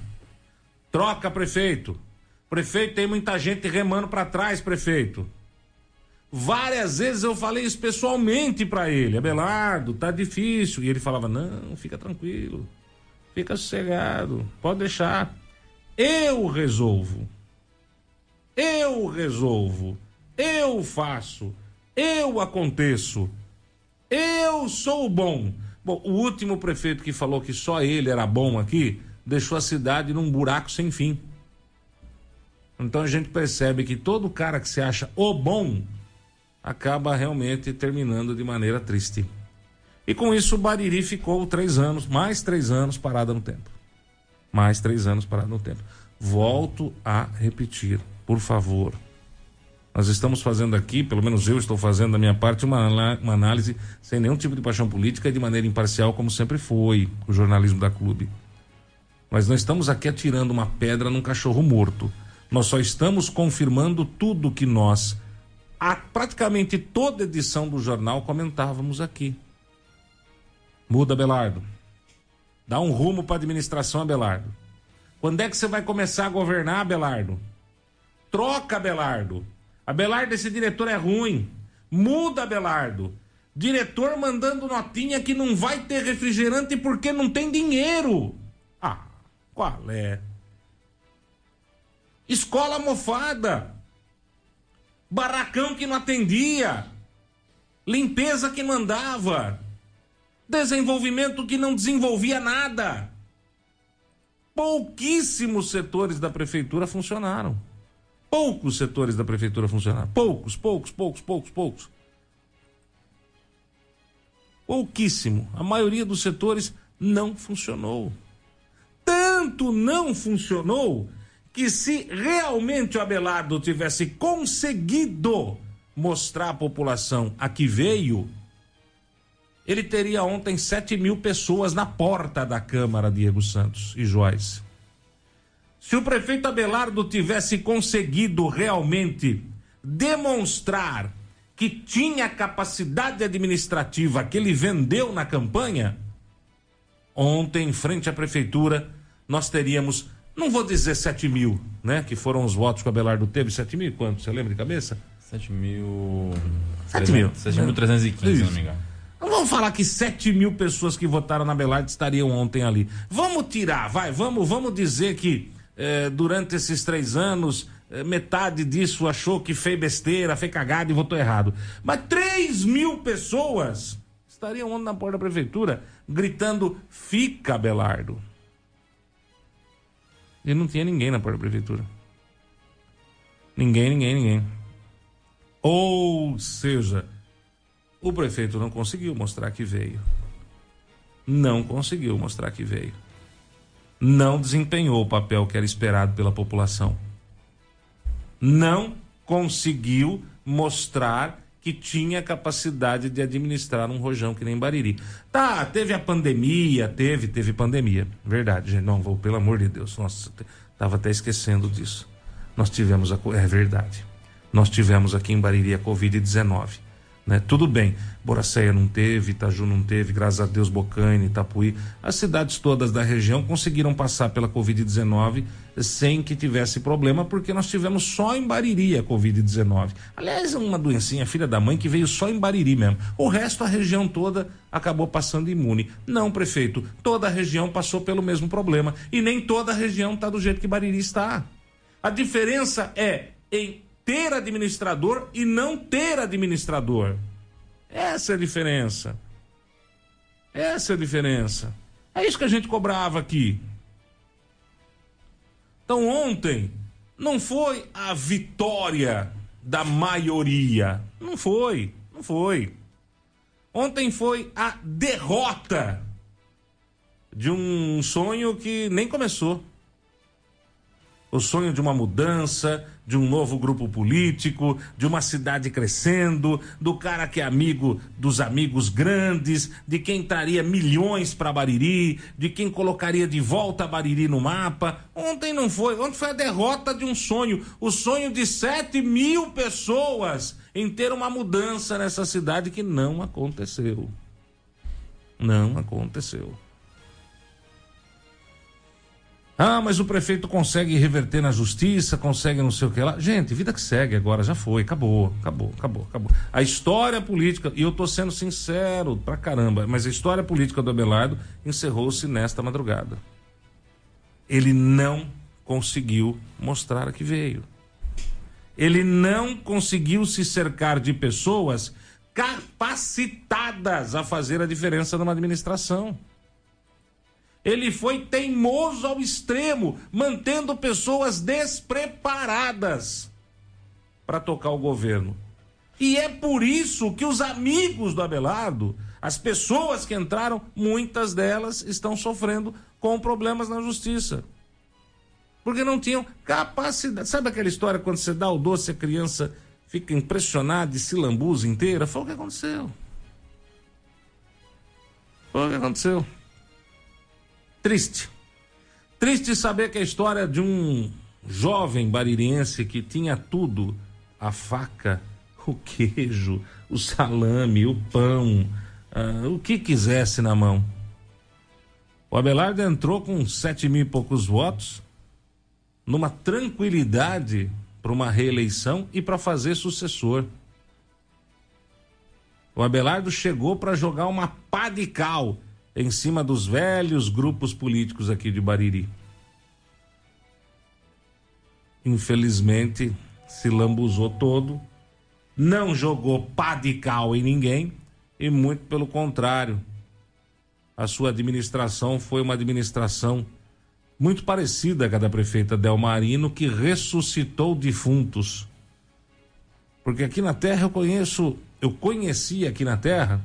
Troca, prefeito. Prefeito, tem muita gente remando para trás, prefeito. Várias vezes eu falei isso pessoalmente para ele, Abelardo, tá difícil. E ele falava: Não, fica tranquilo, fica sossegado, pode deixar. Eu resolvo. Eu resolvo. Eu faço. Eu aconteço. Eu sou bom. Bom, o último prefeito que falou que só ele era bom aqui deixou a cidade num buraco sem fim. Então a gente percebe que todo cara que se acha o bom acaba realmente terminando de maneira triste. E com isso o Bariri ficou três anos, mais três anos parada no tempo. Mais três anos parada no tempo. Volto a repetir, por favor. Nós estamos fazendo aqui, pelo menos eu estou fazendo da minha parte, uma, uma análise sem nenhum tipo de paixão política e de maneira imparcial, como sempre foi o jornalismo da clube. Nós não estamos aqui atirando uma pedra num cachorro morto. Nós só estamos confirmando tudo que nós a praticamente toda edição do jornal comentávamos aqui. Muda, Belardo. Dá um rumo para a administração, Abelardo. Quando é que você vai começar a governar, Abelardo? Troca, Abelardo. Abelardo, esse diretor é ruim. Muda, Abelardo. Diretor mandando notinha que não vai ter refrigerante porque não tem dinheiro. Ah, qual é? Escola mofada barracão que não atendia, limpeza que não andava, desenvolvimento que não desenvolvia nada. Pouquíssimos setores da prefeitura funcionaram. Poucos setores da prefeitura funcionaram. Poucos, poucos, poucos, poucos, poucos. Pouquíssimo. A maioria dos setores não funcionou. Tanto não funcionou que se realmente o Abelardo tivesse conseguido mostrar à população a que veio, ele teria ontem 7 mil pessoas na porta da Câmara, Diego Santos e Joyce. Se o prefeito Abelardo tivesse conseguido realmente demonstrar que tinha capacidade administrativa que ele vendeu na campanha, ontem, em frente à prefeitura, nós teríamos, não vou dizer 7 mil, né? Que foram os votos que o Abelardo teve, 7 mil quanto? Você lembra de cabeça? 7 mil. 7 mil. 7.315, se não me engano. Não vamos falar que 7 mil pessoas que votaram na Belardo estariam ontem ali. Vamos tirar, vai, vamos, vamos dizer que eh, durante esses três anos, eh, metade disso achou que fez besteira, fez cagada e votou errado. Mas 3 mil pessoas estariam ontem na porta da prefeitura gritando: fica, Belardo. E não tinha ninguém na porta da prefeitura. Ninguém, ninguém, ninguém. Ou seja, o prefeito não conseguiu mostrar que veio. Não conseguiu mostrar que veio. Não desempenhou o papel que era esperado pela população. Não conseguiu mostrar que tinha capacidade de administrar um rojão que nem Bariri. Tá, teve a pandemia, teve, teve pandemia. Verdade, gente. Não, vou, pelo amor de Deus. Nossa, tava até esquecendo disso. Nós tivemos a. É verdade. Nós tivemos aqui em Bariri a Covid-19. Né? Tudo bem, Boracéia não teve, Itaju não teve, graças a Deus Bocaine, Itapuí, as cidades todas da região conseguiram passar pela Covid-19 sem que tivesse problema, porque nós tivemos só em Bariri a Covid-19. Aliás, é uma doencinha filha da mãe que veio só em Bariri mesmo. O resto a região toda acabou passando imune. Não, prefeito, toda a região passou pelo mesmo problema e nem toda a região está do jeito que Bariri está. A diferença é em ter administrador e não ter administrador. Essa é a diferença. Essa é a diferença. É isso que a gente cobrava aqui. Então ontem não foi a vitória da maioria. Não foi, não foi. Ontem foi a derrota de um sonho que nem começou o sonho de uma mudança, de um novo grupo político, de uma cidade crescendo, do cara que é amigo dos amigos grandes, de quem traria milhões para Bariri, de quem colocaria de volta Bariri no mapa. Ontem não foi, ontem foi a derrota de um sonho, o sonho de 7 mil pessoas em ter uma mudança nessa cidade que não aconteceu. Não aconteceu. Ah, mas o prefeito consegue reverter na justiça, consegue não sei o que lá. Gente, vida que segue agora, já foi, acabou, acabou, acabou, acabou. A história política, e eu tô sendo sincero pra caramba, mas a história política do Abelardo encerrou-se nesta madrugada. Ele não conseguiu mostrar a que veio. Ele não conseguiu se cercar de pessoas capacitadas a fazer a diferença numa administração. Ele foi teimoso ao extremo, mantendo pessoas despreparadas para tocar o governo. E é por isso que os amigos do Abelardo, as pessoas que entraram, muitas delas estão sofrendo com problemas na justiça. Porque não tinham capacidade. Sabe aquela história quando você dá o doce, a criança fica impressionada e se lambuza inteira? Foi o que aconteceu. Foi o que aconteceu. Triste. Triste saber que a história de um jovem baririense que tinha tudo: a faca, o queijo, o salame, o pão, uh, o que quisesse na mão. O Abelardo entrou com sete mil e poucos votos, numa tranquilidade para uma reeleição e para fazer sucessor. O Abelardo chegou para jogar uma pá de cal em cima dos velhos grupos políticos aqui de Bariri. Infelizmente, se lambuzou todo, não jogou pá de cal em ninguém e muito pelo contrário. A sua administração foi uma administração muito parecida com a da prefeita Delmarino, que ressuscitou defuntos. Porque aqui na Terra eu conheço, eu conheci aqui na Terra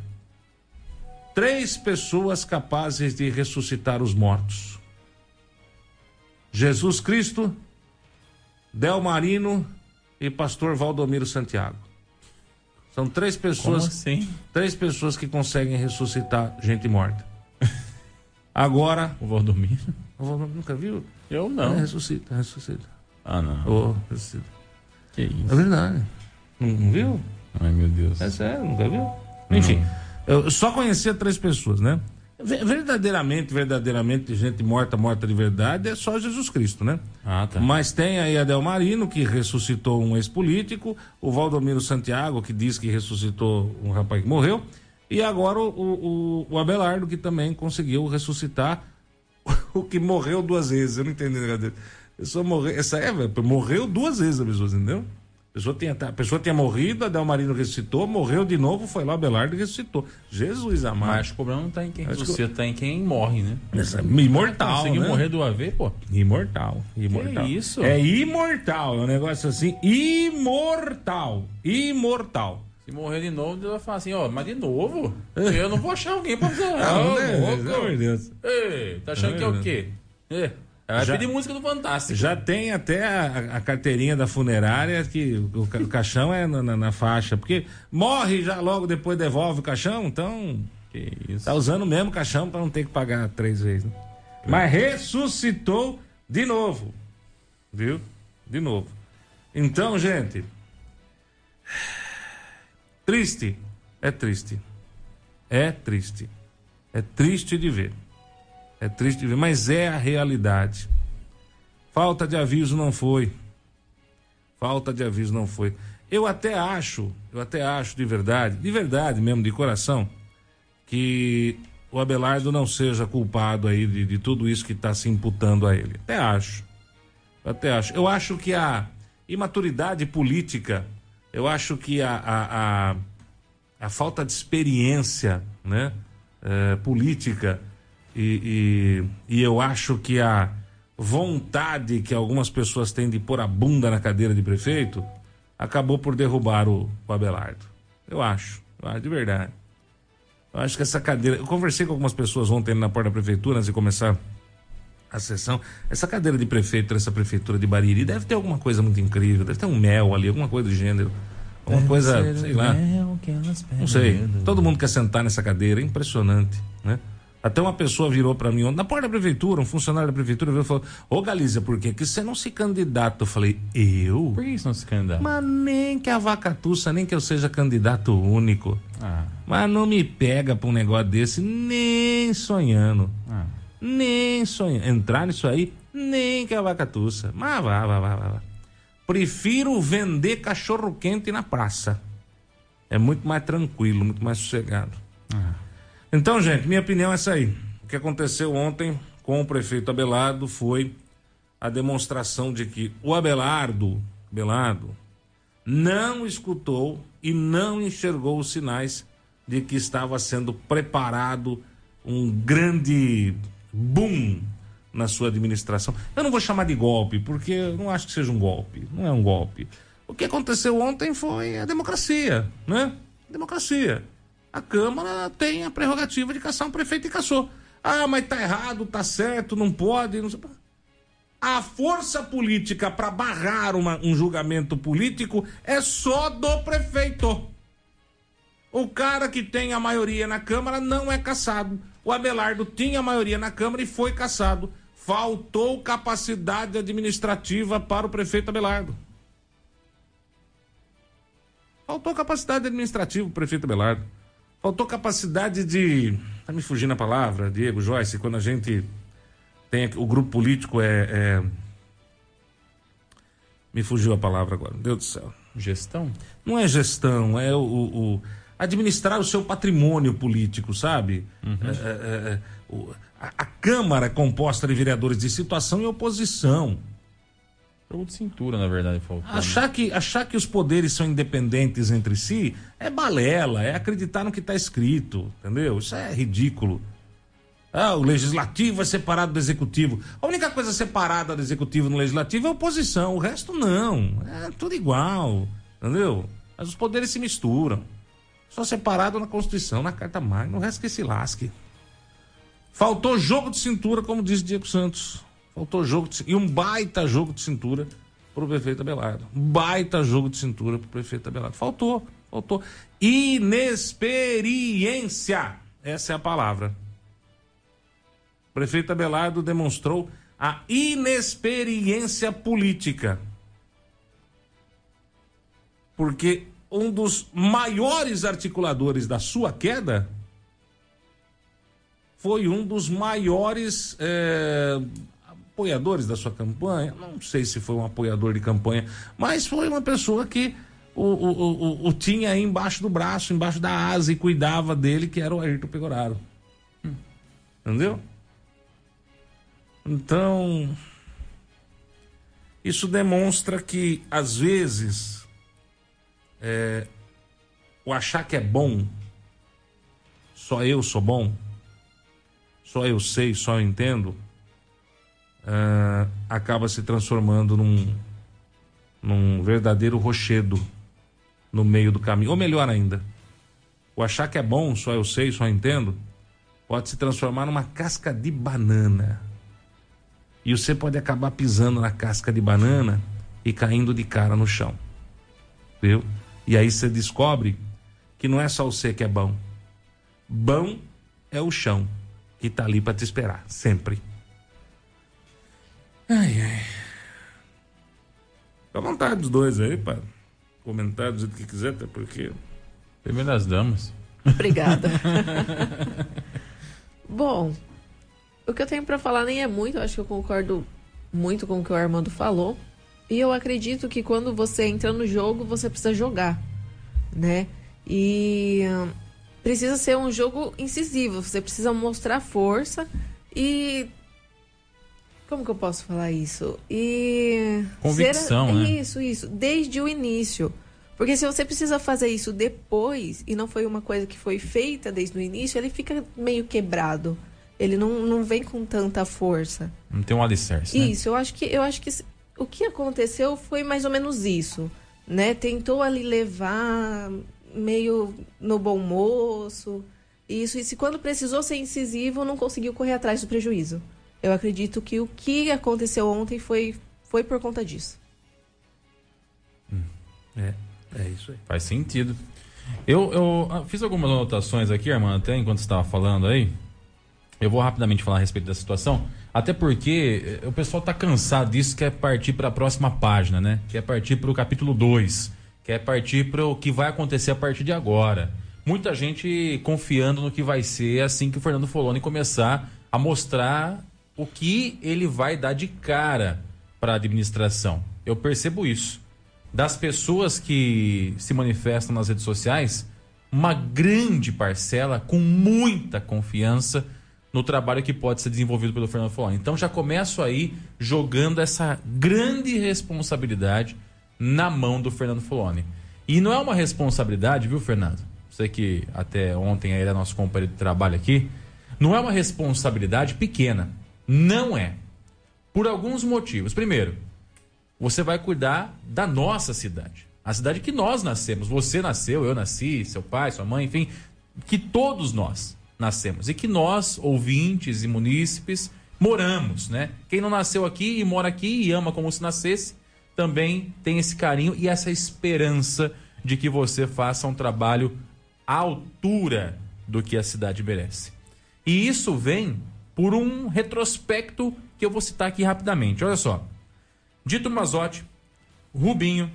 três pessoas capazes de ressuscitar os mortos: Jesus Cristo, Delmarino e pastor Valdomiro Santiago. São três pessoas, assim? três pessoas que conseguem ressuscitar gente morta. Agora, o Valdomiro? O Valdomiro nunca viu? Eu não. É, ressuscita, ressuscita. Ah, não. Oh, ressuscita. Que isso? É verdade. Não, não viu? Ai, meu Deus. É sério, nunca viu? Enfim, eu só conhecia três pessoas, né? Ver- Verdadeiramente, verdadeiramente, gente morta, morta de verdade, é só Jesus Cristo, né? Ah, tá. Mas tem aí Adel Marino, que ressuscitou um ex-político, o Valdomiro Santiago, que diz que ressuscitou um rapaz que morreu, e agora o, o, o Abelardo, que também conseguiu ressuscitar [laughs] o que morreu duas vezes. Eu não entendi. A pessoa morreu, essa é, morreu duas vezes a pessoa, entendeu? A pessoa tinha, a pessoa tinha morrido, Adel Marino ressuscitou, morreu de novo, foi lá o Abelardo e ressuscitou. Jesus amado. Mas que o problema não tá em quem Acho que- tá em quem morre, né? Essa- imortal, Conseguiu né? morrer do AV, pô. Imortal. Imortal. isso? É imortal. É um negócio assim. Imortal. Imortal. Se morrer de novo, Deus vai falar assim, ó, mas de novo? Eu não vou achar alguém pra [laughs] fazer. Louco. Pelo amor de Deus. Ei, tá achando que é o quê? É. Vai Já- pedir música do Fantástico. Já tem até a, a carteirinha da funerária que o, o caixão é na, na- na faixa. Porque morre já logo depois devolve o caixão, então. Que isso. Tá usando o mesmo caixão pra não ter que pagar três vezes. Né? Mas ressuscitou de novo. Viu? De novo. Então, gente. Triste. É triste. É triste. É triste de ver. É triste de ver, mas é a realidade. Falta de aviso não foi. Falta de aviso não foi. Eu até acho, eu até acho de verdade, de verdade mesmo, de coração, que o Abelardo não seja culpado aí de, de tudo isso que está se imputando a ele. Até acho. Até acho. Eu acho que a imaturidade política, eu acho que a, a, a, a falta de experiência né, eh, política e, e, e eu acho que a vontade que algumas pessoas têm de pôr a bunda na cadeira de prefeito acabou por derrubar o, o Abelardo. Eu acho. Eu acho de verdade. Eu acho que essa cadeira. Eu conversei com algumas pessoas ontem na porta da prefeitura antes de começar a sessão. Essa cadeira de prefeito nessa prefeitura de Bariri deve ter alguma coisa muito incrível, deve ter um mel ali, alguma coisa do gênero. Alguma coisa, sei lá. Não sei. Todo mundo quer sentar nessa cadeira, é impressionante, né? Até uma pessoa virou para mim na porta da prefeitura, um funcionário da prefeitura virou e falou: Ô Galícia, por quê? que você não se candidata? Eu falei: Eu? Por que isso não se candidata? Mas nem que a vacatuça, nem que eu seja candidato único. Ah, Mas não me pega pra um negócio desse, nem sonhando. ah. Nem sonhando. Entrar nisso aí, nem que a vacatuça. Mas vá, vá, vá, vá. vá. Prefiro vender cachorro quente na praça. É muito mais tranquilo, muito mais sossegado. Então, gente, minha opinião é essa aí. O que aconteceu ontem com o prefeito Abelardo foi a demonstração de que o Abelardo, Abelardo, não escutou e não enxergou os sinais de que estava sendo preparado um grande boom na sua administração. Eu não vou chamar de golpe, porque eu não acho que seja um golpe. Não é um golpe. O que aconteceu ontem foi a democracia, né? Democracia. A Câmara tem a prerrogativa de caçar um prefeito e caçou. Ah, mas tá errado, tá certo, não pode. Não. A força política para barrar uma- um julgamento político é só do prefeito. O cara que tem a maioria na Câmara não é caçado. O Abelardo tinha a maioria na Câmara e foi caçado. Faltou capacidade administrativa para o prefeito Abelardo. Faltou capacidade administrativa para o prefeito Abelardo. Faltou capacidade de. Tá me fugindo a palavra, Diego Joyce, quando a gente tem o grupo político é, é- Me fugiu a palavra agora, meu Deus do céu. Gestão? Não é gestão, é o, o- administrar o seu patrimônio político, sabe? É, é, é, o- a, a Câmara é composta de vereadores de situação e oposição. Jogo de cintura, na verdade, faltou. né? Achar que, achar que os poderes são independentes entre si é balela, é acreditar no que está escrito, entendeu? Isso é ridículo. Ah, o legislativo é separado do executivo. A única coisa separada do executivo no legislativo é a oposição, o resto não. É tudo igual, entendeu? Mas os poderes se misturam. Só separado na Constituição, na Carta Magna, o resto que se lasque. Faltou jogo de cintura, como disse Diego Santos. Faltou jogo de. E um baita jogo de cintura pro prefeito Abelardo. Um baita jogo de cintura pro prefeito Abelardo. Faltou, faltou. Inexperiência. Essa é a palavra. O prefeito Abelardo demonstrou a inexperiência política. Porque um dos maiores articuladores da sua queda foi um dos maiores é, apoiadores da sua campanha. Não sei se foi um apoiador de campanha, mas foi uma pessoa que o, o, o, o tinha aí embaixo do braço, embaixo da asa e cuidava dele, que era o Ayrton Pegoraro. Entendeu? Então, isso demonstra que, às vezes, é, o achar que é bom, só eu sou bom, só eu sei, só eu entendo, é, acaba se transformando num, num verdadeiro rochedo no meio do caminho. Ou melhor ainda, o achar que é bom, só eu sei, só entendo, pode se transformar numa casca de banana. E você pode acabar pisando na casca de banana e caindo de cara no chão. Viu? E aí você descobre que não é só você que é bom. Bom é o chão que tá ali para te esperar, sempre. Ai, ai. Fica à vontade dos dois aí, para comentar do jeito que quiser, até porque. Primeiro das damas. Obrigada. [laughs] Bom, o que eu tenho para falar nem é muito, eu acho que eu concordo muito com o que o Armando falou. E eu acredito que quando você entra no jogo, você precisa jogar, né? E hum, precisa ser um jogo incisivo, você precisa mostrar força e como que eu posso falar isso? E Convicção, ser... né? Isso, isso, desde o início. Porque se você precisa fazer isso depois e não foi uma coisa que foi feita desde o início, ele fica meio quebrado. Ele não, não vem com tanta força. Não tem um alicerce, né? Isso, eu acho que eu acho que o que aconteceu foi mais ou menos isso, né? Tentou ali levar meio no bom moço. Isso, e se quando precisou ser incisivo, não conseguiu correr atrás do prejuízo. Eu acredito que o que aconteceu ontem foi, foi por conta disso. É, é isso aí. Faz sentido. Eu, eu ah, fiz algumas anotações aqui, Armando, até enquanto você estava falando aí. Eu vou rapidamente falar a respeito da situação, até porque eh, o pessoal está cansado disso, quer partir para a próxima página, né? Quer partir para o capítulo 2, quer partir para o que vai acontecer a partir de agora. Muita gente confiando no que vai ser assim que o Fernando Foloni começar a mostrar o que ele vai dar de cara para a administração. Eu percebo isso. Das pessoas que se manifestam nas redes sociais, uma grande parcela com muita confiança no trabalho que pode ser desenvolvido pelo Fernando Foloni. Então já começo aí jogando essa grande responsabilidade na mão do Fernando Foloni. E não é uma responsabilidade, viu, Fernando? Você que até ontem era nosso companheiro de trabalho aqui, não é uma responsabilidade pequena. Não é. Por alguns motivos. Primeiro, você vai cuidar da nossa cidade. A cidade que nós nascemos. Você nasceu, eu nasci, seu pai, sua mãe, enfim, que todos nós nascemos e que nós, ouvintes e munícipes, moramos, né? Quem não nasceu aqui e mora aqui e ama como se nascesse, também tem esse carinho e essa esperança de que você faça um trabalho à altura do que a cidade merece. E isso vem por um retrospecto que eu vou citar aqui rapidamente. Olha só. Dito Mazotti, Rubinho,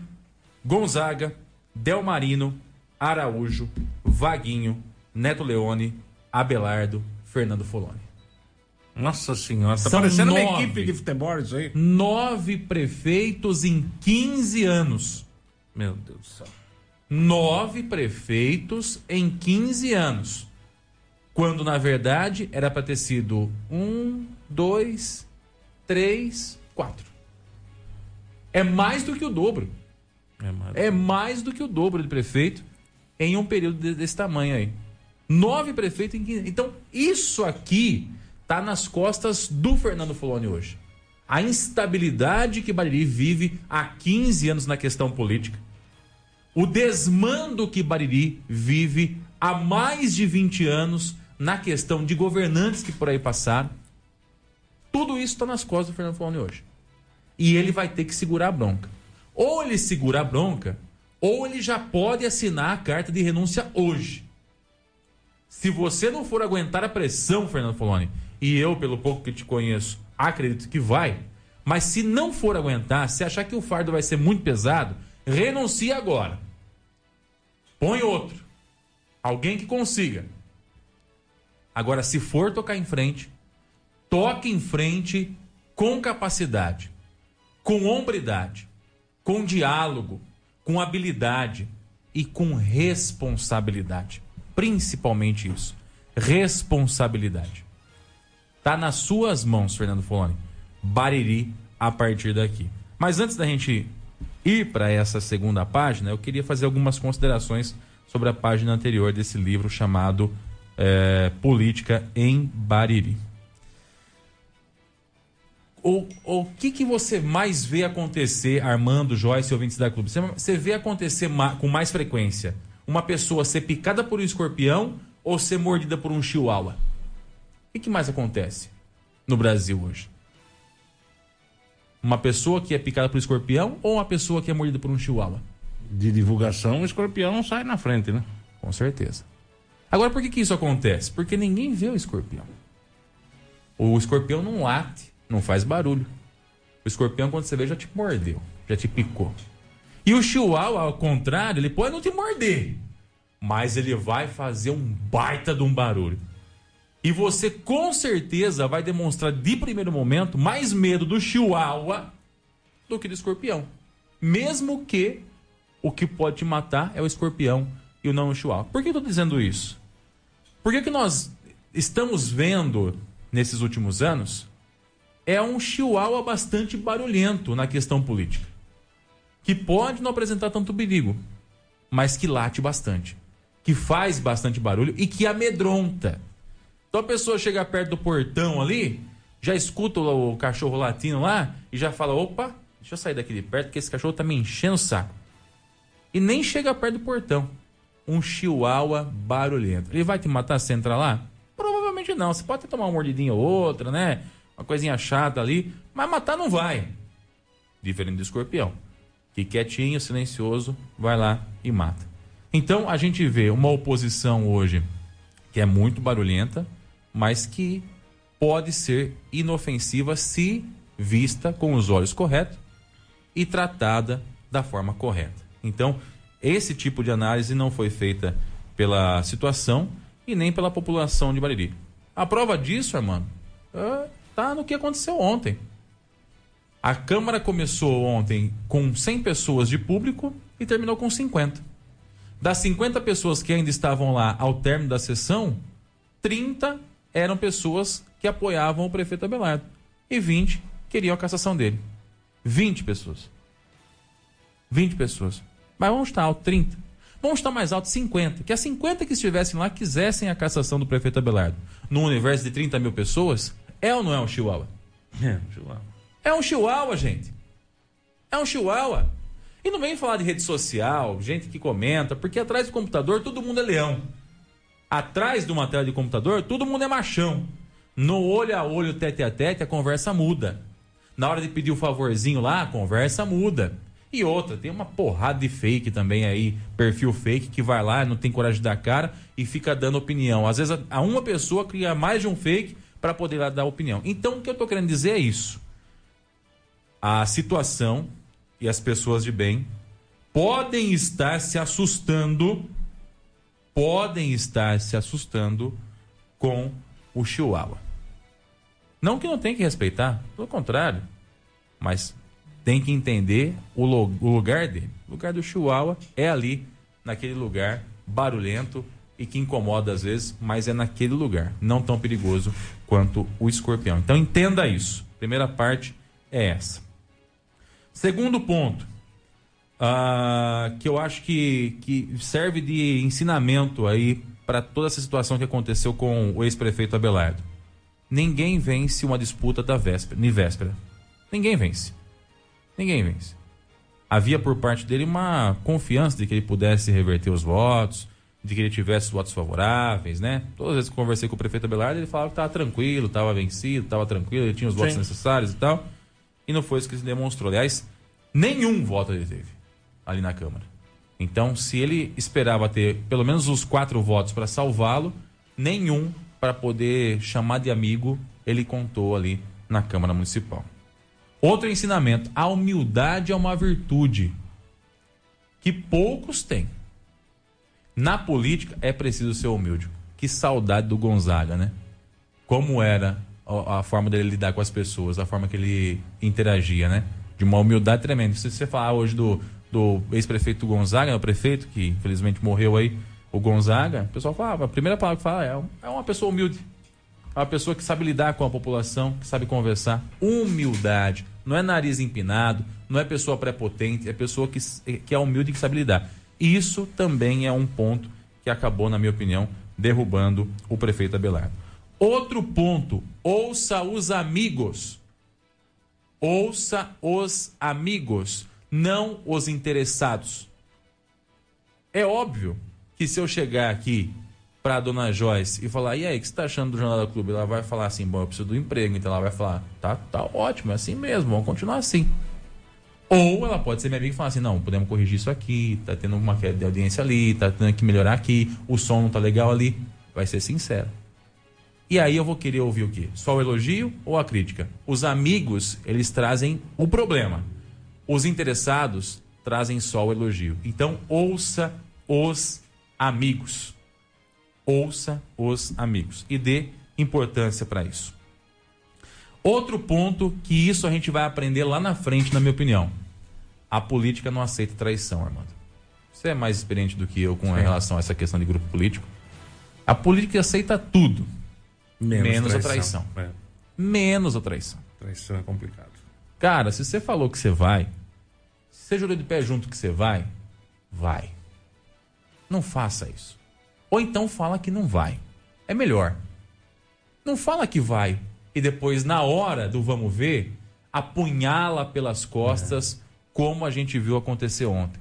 Gonzaga, Delmarino, Araújo, Vaguinho, Neto Leone, Abelardo, Fernando Foloni. Nossa senhora, tá São parecendo uma nove. equipe de futebol isso aí. Nove prefeitos em 15 anos. Meu Deus do céu. Nove prefeitos em 15 anos. Quando, na verdade, era para ter sido um, dois, três, quatro. É mais do que o dobro. É, mas... É mais do que o dobro de prefeito em um período de- desse tamanho aí. Nove prefeitos em 15. Então, isso aqui tá nas costas do Fernando Foloni hoje. A instabilidade que Bariri vive há 15 anos na questão política. O desmando que Bariri vive há mais de 20 anos na questão de governantes que por aí passaram. Tudo isso está nas costas do Fernando Foloni hoje. E ele vai ter que segurar a bronca. Ou ele segura a bronca, ou ele já pode assinar a carta de renúncia hoje. Se você não for aguentar a pressão, Fernando Foloni, e eu, pelo pouco que te conheço, acredito que vai, mas se não for aguentar, se achar que o fardo vai ser muito pesado, renuncie agora. Põe outro. Alguém que consiga. Agora, se for tocar em frente, toque em frente com capacidade, com hombridade, com diálogo, com habilidade e com responsabilidade. Principalmente isso. Responsabilidade. Tá nas suas mãos, Fernando Foloni. Bariri a partir daqui. Mas antes da gente ir para essa segunda página, eu queria fazer algumas considerações sobre a página anterior desse livro chamado é, Política em Bariri. O, o que, que você mais vê acontecer, Armando, Joyce e ouvintes da clube? Você, você vê acontecer ma, com mais frequência uma pessoa ser picada por um escorpião ou ser mordida por um chihuahua? O que, que mais acontece no Brasil hoje? Uma pessoa que é picada por um escorpião ou uma pessoa que é mordida por um chihuahua? De divulgação, o escorpião sai na frente, né? Com certeza. Agora, por que, que isso acontece? Porque ninguém vê o escorpião. O escorpião não late não faz barulho. O escorpião, quando você vê, já te mordeu, já te picou. E o chihuahua, ao contrário, ele pode não te morder, mas ele vai fazer um baita de um barulho. E você com certeza vai demonstrar de primeiro momento mais medo do chihuahua do que do escorpião. Mesmo que o que pode te matar é o escorpião e não o chihuahua. Por que eu estou dizendo isso? Porque que nós estamos vendo nesses últimos anos é um chihuahua bastante barulhento na questão política. Que pode não apresentar tanto perigo, mas que late bastante. Que faz bastante barulho e que amedronta. Então a pessoa chega perto do portão ali, já escuta o cachorro latindo lá e já fala: opa, deixa eu sair daqui de perto que esse cachorro tá me enchendo o saco. E nem chega perto do portão. Um chihuahua barulhento. Ele vai te matar se entrar lá? Provavelmente não. Você pode ter tomar uma mordidinha ou outra, né? uma coisinha chata ali, mas matar não vai. Diferente do escorpião, que quietinho, silencioso, vai lá e mata. Então a gente vê uma oposição hoje que é muito barulhenta, mas que pode ser inofensiva se vista com os olhos corretos e tratada da forma correta. Então, esse tipo de análise não foi feita pela situação e nem pela população de Bariri. A prova disso, Armando, é tá no que aconteceu ontem. A Câmara começou ontem com 100 pessoas de público e terminou com 50. Das 50 pessoas que ainda estavam lá ao término da sessão, 30 eram pessoas que apoiavam o prefeito Abelardo e 20 queriam a cassação dele. 20 pessoas. 20 pessoas. Mas vamos estar alto, 30. Vamos estar mais alto, 50. Que as 50 que estivessem lá quisessem a cassação do prefeito Abelardo. No universo de 30 mil pessoas, é ou não é um chihuahua? É um chihuahua. É um chihuahua, gente. É um chihuahua. E não vem falar de rede social, gente que comenta, porque atrás do computador todo mundo é leão. Atrás de uma tela de computador todo mundo é machão. No olho a olho, tete a tete, a conversa muda. Na hora de pedir o um favorzinho lá, a conversa muda. E outra, tem uma porrada de fake também aí, perfil fake, que vai lá, não tem coragem de dar cara e fica dando opinião. Às vezes a uma pessoa cria mais de um fake para poder dar opinião. Então, o que eu estou querendo dizer é isso. A situação e as pessoas de bem podem estar se assustando, podem estar se assustando com o Chihuahua. Não que não tem que respeitar, pelo contrário, mas tem que entender o, o lugar dele. O lugar do Chihuahua é ali, naquele lugar barulhento, e que incomoda às vezes, mas é naquele lugar, não tão perigoso quanto o escorpião. Então entenda isso. Primeira parte é essa. Segundo ponto, uh, que eu acho que, que serve de ensinamento aí para toda essa situação que aconteceu com o ex-prefeito Abelardo. Ninguém vence uma disputa da véspera, véspera. Ninguém vence. Ninguém vence. Havia por parte dele uma confiança de que ele pudesse reverter os votos, de que ele tivesse votos favoráveis, né? Todas as vezes que conversei com o prefeito Abelardo, ele falava que estava tranquilo, estava vencido, estava tranquilo, ele tinha os votos Sim. necessários e tal. E não foi isso que se demonstrou. Aliás, nenhum voto ele teve ali na Câmara. Então, se ele esperava ter pelo menos os quatro votos para salvá-lo, nenhum para poder chamar de amigo ele contou ali na Câmara Municipal. Outro ensinamento: a humildade é uma virtude que poucos têm Na política é preciso ser humilde. Que saudade do Gonzaga, né? Como era a, forma dele lidar com as pessoas, a forma que ele interagia, né? De uma humildade tremenda. Se você falar hoje do, do ex-prefeito Gonzaga, né, o prefeito, que infelizmente morreu aí, o Gonzaga, o pessoal falava, a primeira palavra que fala é, é uma pessoa humilde. É uma pessoa que sabe lidar com a população, que sabe conversar. Humildade. Não é nariz empinado, não é pessoa prepotente, é pessoa que, que é humilde e que sabe lidar. Isso também é um ponto que acabou, na minha opinião, derrubando o prefeito Abelardo. Outro ponto, ouça os amigos. Ouça os amigos, não os interessados. É óbvio que se eu chegar aqui para dona Joyce e falar, e aí, o que você está achando do Jornal da Clube? Ela vai falar assim, bom, eu preciso do emprego. Então ela vai falar, tá, tá ótimo, é assim mesmo, vamos continuar assim. Ou ela pode ser minha amiga e falar assim, não, podemos corrigir isso aqui, tá tendo uma queda de audiência ali, tá tendo que melhorar aqui, o som não tá legal ali. Vai ser sincero. E aí eu vou querer ouvir o quê? Só o elogio ou a crítica? Os amigos, eles trazem o problema. Os interessados trazem só o elogio. Então, ouça os amigos. Ouça os amigos e dê importância para isso. Outro ponto que isso a gente vai aprender lá na frente, na minha opinião. A política não aceita traição, Armando. Você é mais experiente do que eu com relação a essa questão de grupo político. A política aceita tudo, menos, menos traição. a traição. É. Menos a traição. Traição é complicado. Cara, se você falou que você vai, se você jurou de pé junto que você vai, vai. Não faça isso. Ou então fala que não vai. É melhor. Não fala que vai e depois, na hora do vamos ver, apunhala pelas costas, é. como a gente viu acontecer ontem.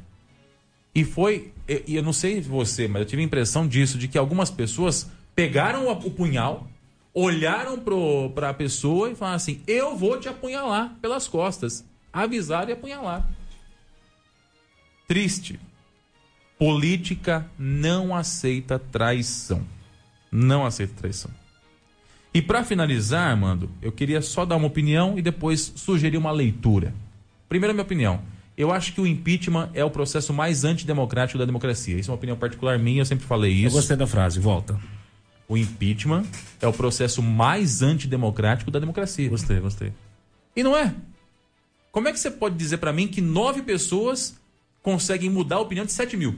E foi, e eu não sei você, mas eu tive a impressão disso, de que algumas pessoas pegaram o punhal, olharam para a pessoa e falaram assim: Eu vou te apunhalar pelas costas. Avisaram e apunhalar. Triste. Política não aceita traição. Não aceita traição. E para finalizar, Armando, eu queria só dar uma opinião e depois sugerir uma leitura. Primeiro, minha opinião. Eu acho que o impeachment é o processo mais antidemocrático da democracia. Isso é uma opinião particular minha, eu sempre falei isso. Eu gostei da frase, volta. O impeachment é o processo mais antidemocrático da democracia. Gostei, gostei. E não é? Como é que você pode dizer para mim que nove pessoas conseguem mudar a opinião de sete mil?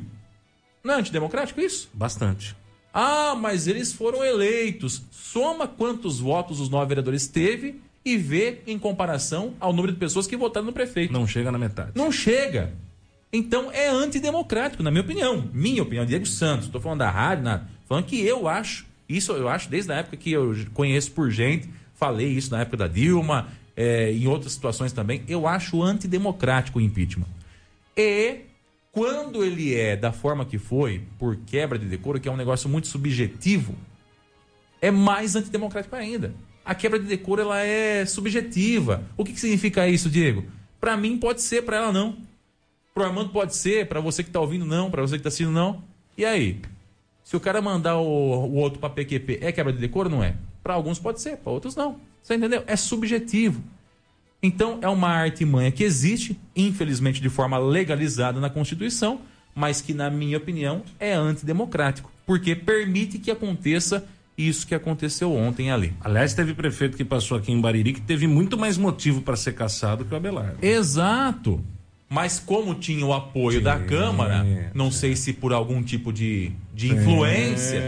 Não é antidemocrático isso? Bastante. Ah, mas eles foram eleitos. Soma quantos votos os nove vereadores teve e vê em comparação ao número de pessoas que votaram no prefeito. Não chega na metade. Não chega. Então é antidemocrático, na minha opinião. Minha opinião, Diego Santos. Estou falando da rádio, nada. Falando que eu acho, isso eu acho desde a época que eu conheço por gente, falei isso na época da Dilma, é, em outras situações também. Eu acho antidemocrático o impeachment. E quando ele é da forma que foi, por quebra de decoro, que é um negócio muito subjetivo, é mais antidemocrático ainda. A quebra de decoro ela é subjetiva. O que, que significa isso, Diego? Para mim pode ser, para ela não. Pro Armando pode ser, para você que tá ouvindo não, para você que tá assistindo não. E aí? Se o cara mandar o, o outro para PQP, é quebra de decoro ou não é? Para alguns pode ser, para outros não. Você entendeu? É subjetivo. Então, é uma artimanha que existe, infelizmente de forma legalizada na Constituição, mas que, na minha opinião, é antidemocrático, porque permite que aconteça isso que aconteceu ontem ali. Aliás, teve prefeito que passou aqui em Bariri que teve muito mais motivo para ser caçado que o Abelardo. Exato. Mas como tinha o apoio sim, da Câmara, não sim. sei se por algum tipo de, de sim, influência,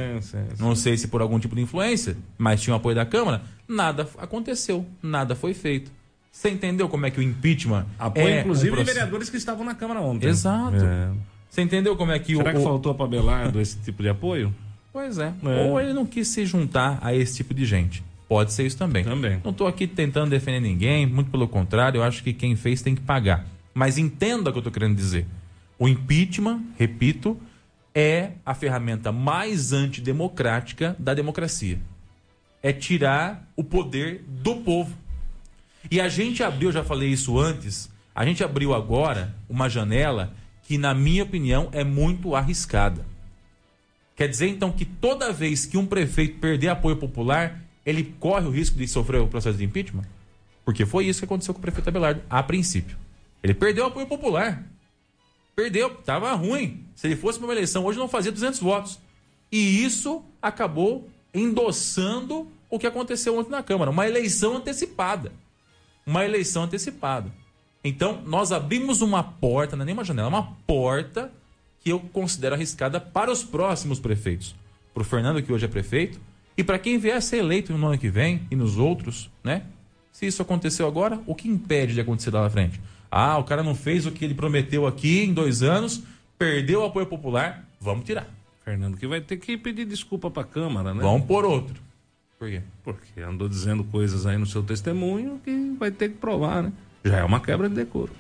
não sei se por algum tipo de influência, mas tinha o apoio da Câmara, nada aconteceu, nada foi feito. Você entendeu como é que o impeachment. Apoio, é inclusive, um de vereadores que estavam na Câmara ontem. Exato. É. Você entendeu como é que Será o. Será que faltou para Belardo esse tipo de apoio? Pois é. é. Ou ele não quis se juntar a esse tipo de gente. Pode ser isso também. Também. Não estou aqui tentando defender ninguém, muito pelo contrário, eu acho que quem fez tem que pagar. Mas entenda o que eu estou querendo dizer. O impeachment, repito, é a ferramenta mais antidemocrática da democracia. É tirar o poder do povo. E a gente abriu, já falei isso antes, a gente abriu agora uma janela que, na minha opinião, é muito arriscada. Quer dizer, então, que toda vez que um prefeito perder apoio popular, ele corre o risco de sofrer o processo de impeachment? Porque foi isso que aconteceu com o prefeito Abelardo, a princípio. Ele perdeu apoio popular. Perdeu, tava ruim. Se ele fosse para uma eleição hoje, não fazia 200 votos. E isso acabou endossando o que aconteceu ontem na Câmara. Uma eleição antecipada. Uma eleição antecipada. Então, nós abrimos uma porta, não é nem uma janela, é uma porta que eu considero arriscada para os próximos prefeitos. Para o Fernando, que hoje é prefeito, e para quem vier a ser eleito no ano que vem e nos outros, né? Se isso aconteceu agora, o que impede de acontecer lá na frente? Ah, o cara não fez o que ele prometeu aqui em dois anos, perdeu o apoio popular, vamos tirar. Fernando, que vai ter que pedir desculpa para a Câmara, né? Vamos por outro. Por quê? Porque andou dizendo coisas aí no seu testemunho que vai ter que provar, né? Já é uma quebra de decoro.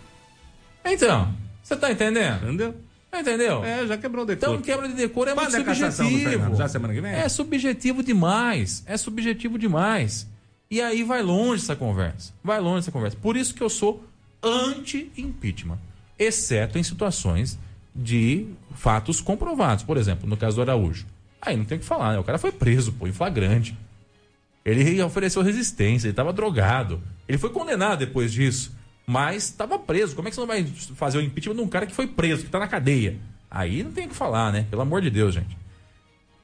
Então, você tá entendendo? Entendeu? Entendeu? É, já quebrou o decoro. Então, quebra de decoro é Quando muito é subjetivo. Já semana que vem? É subjetivo demais. É subjetivo demais. E aí vai longe essa conversa. Vai longe essa conversa. Por isso que eu sou anti-impeachment. Exceto em situações de fatos comprovados. Por exemplo, no caso do Araújo. Aí não tem o que falar, né? O cara foi preso, pô, em flagrante. Ele ofereceu resistência, ele estava drogado. Ele foi condenado depois disso, mas estava preso. Como é que você não vai fazer o impeachment de um cara que foi preso, que está na cadeia? Aí não tem o que falar, né? Pelo amor de Deus, gente.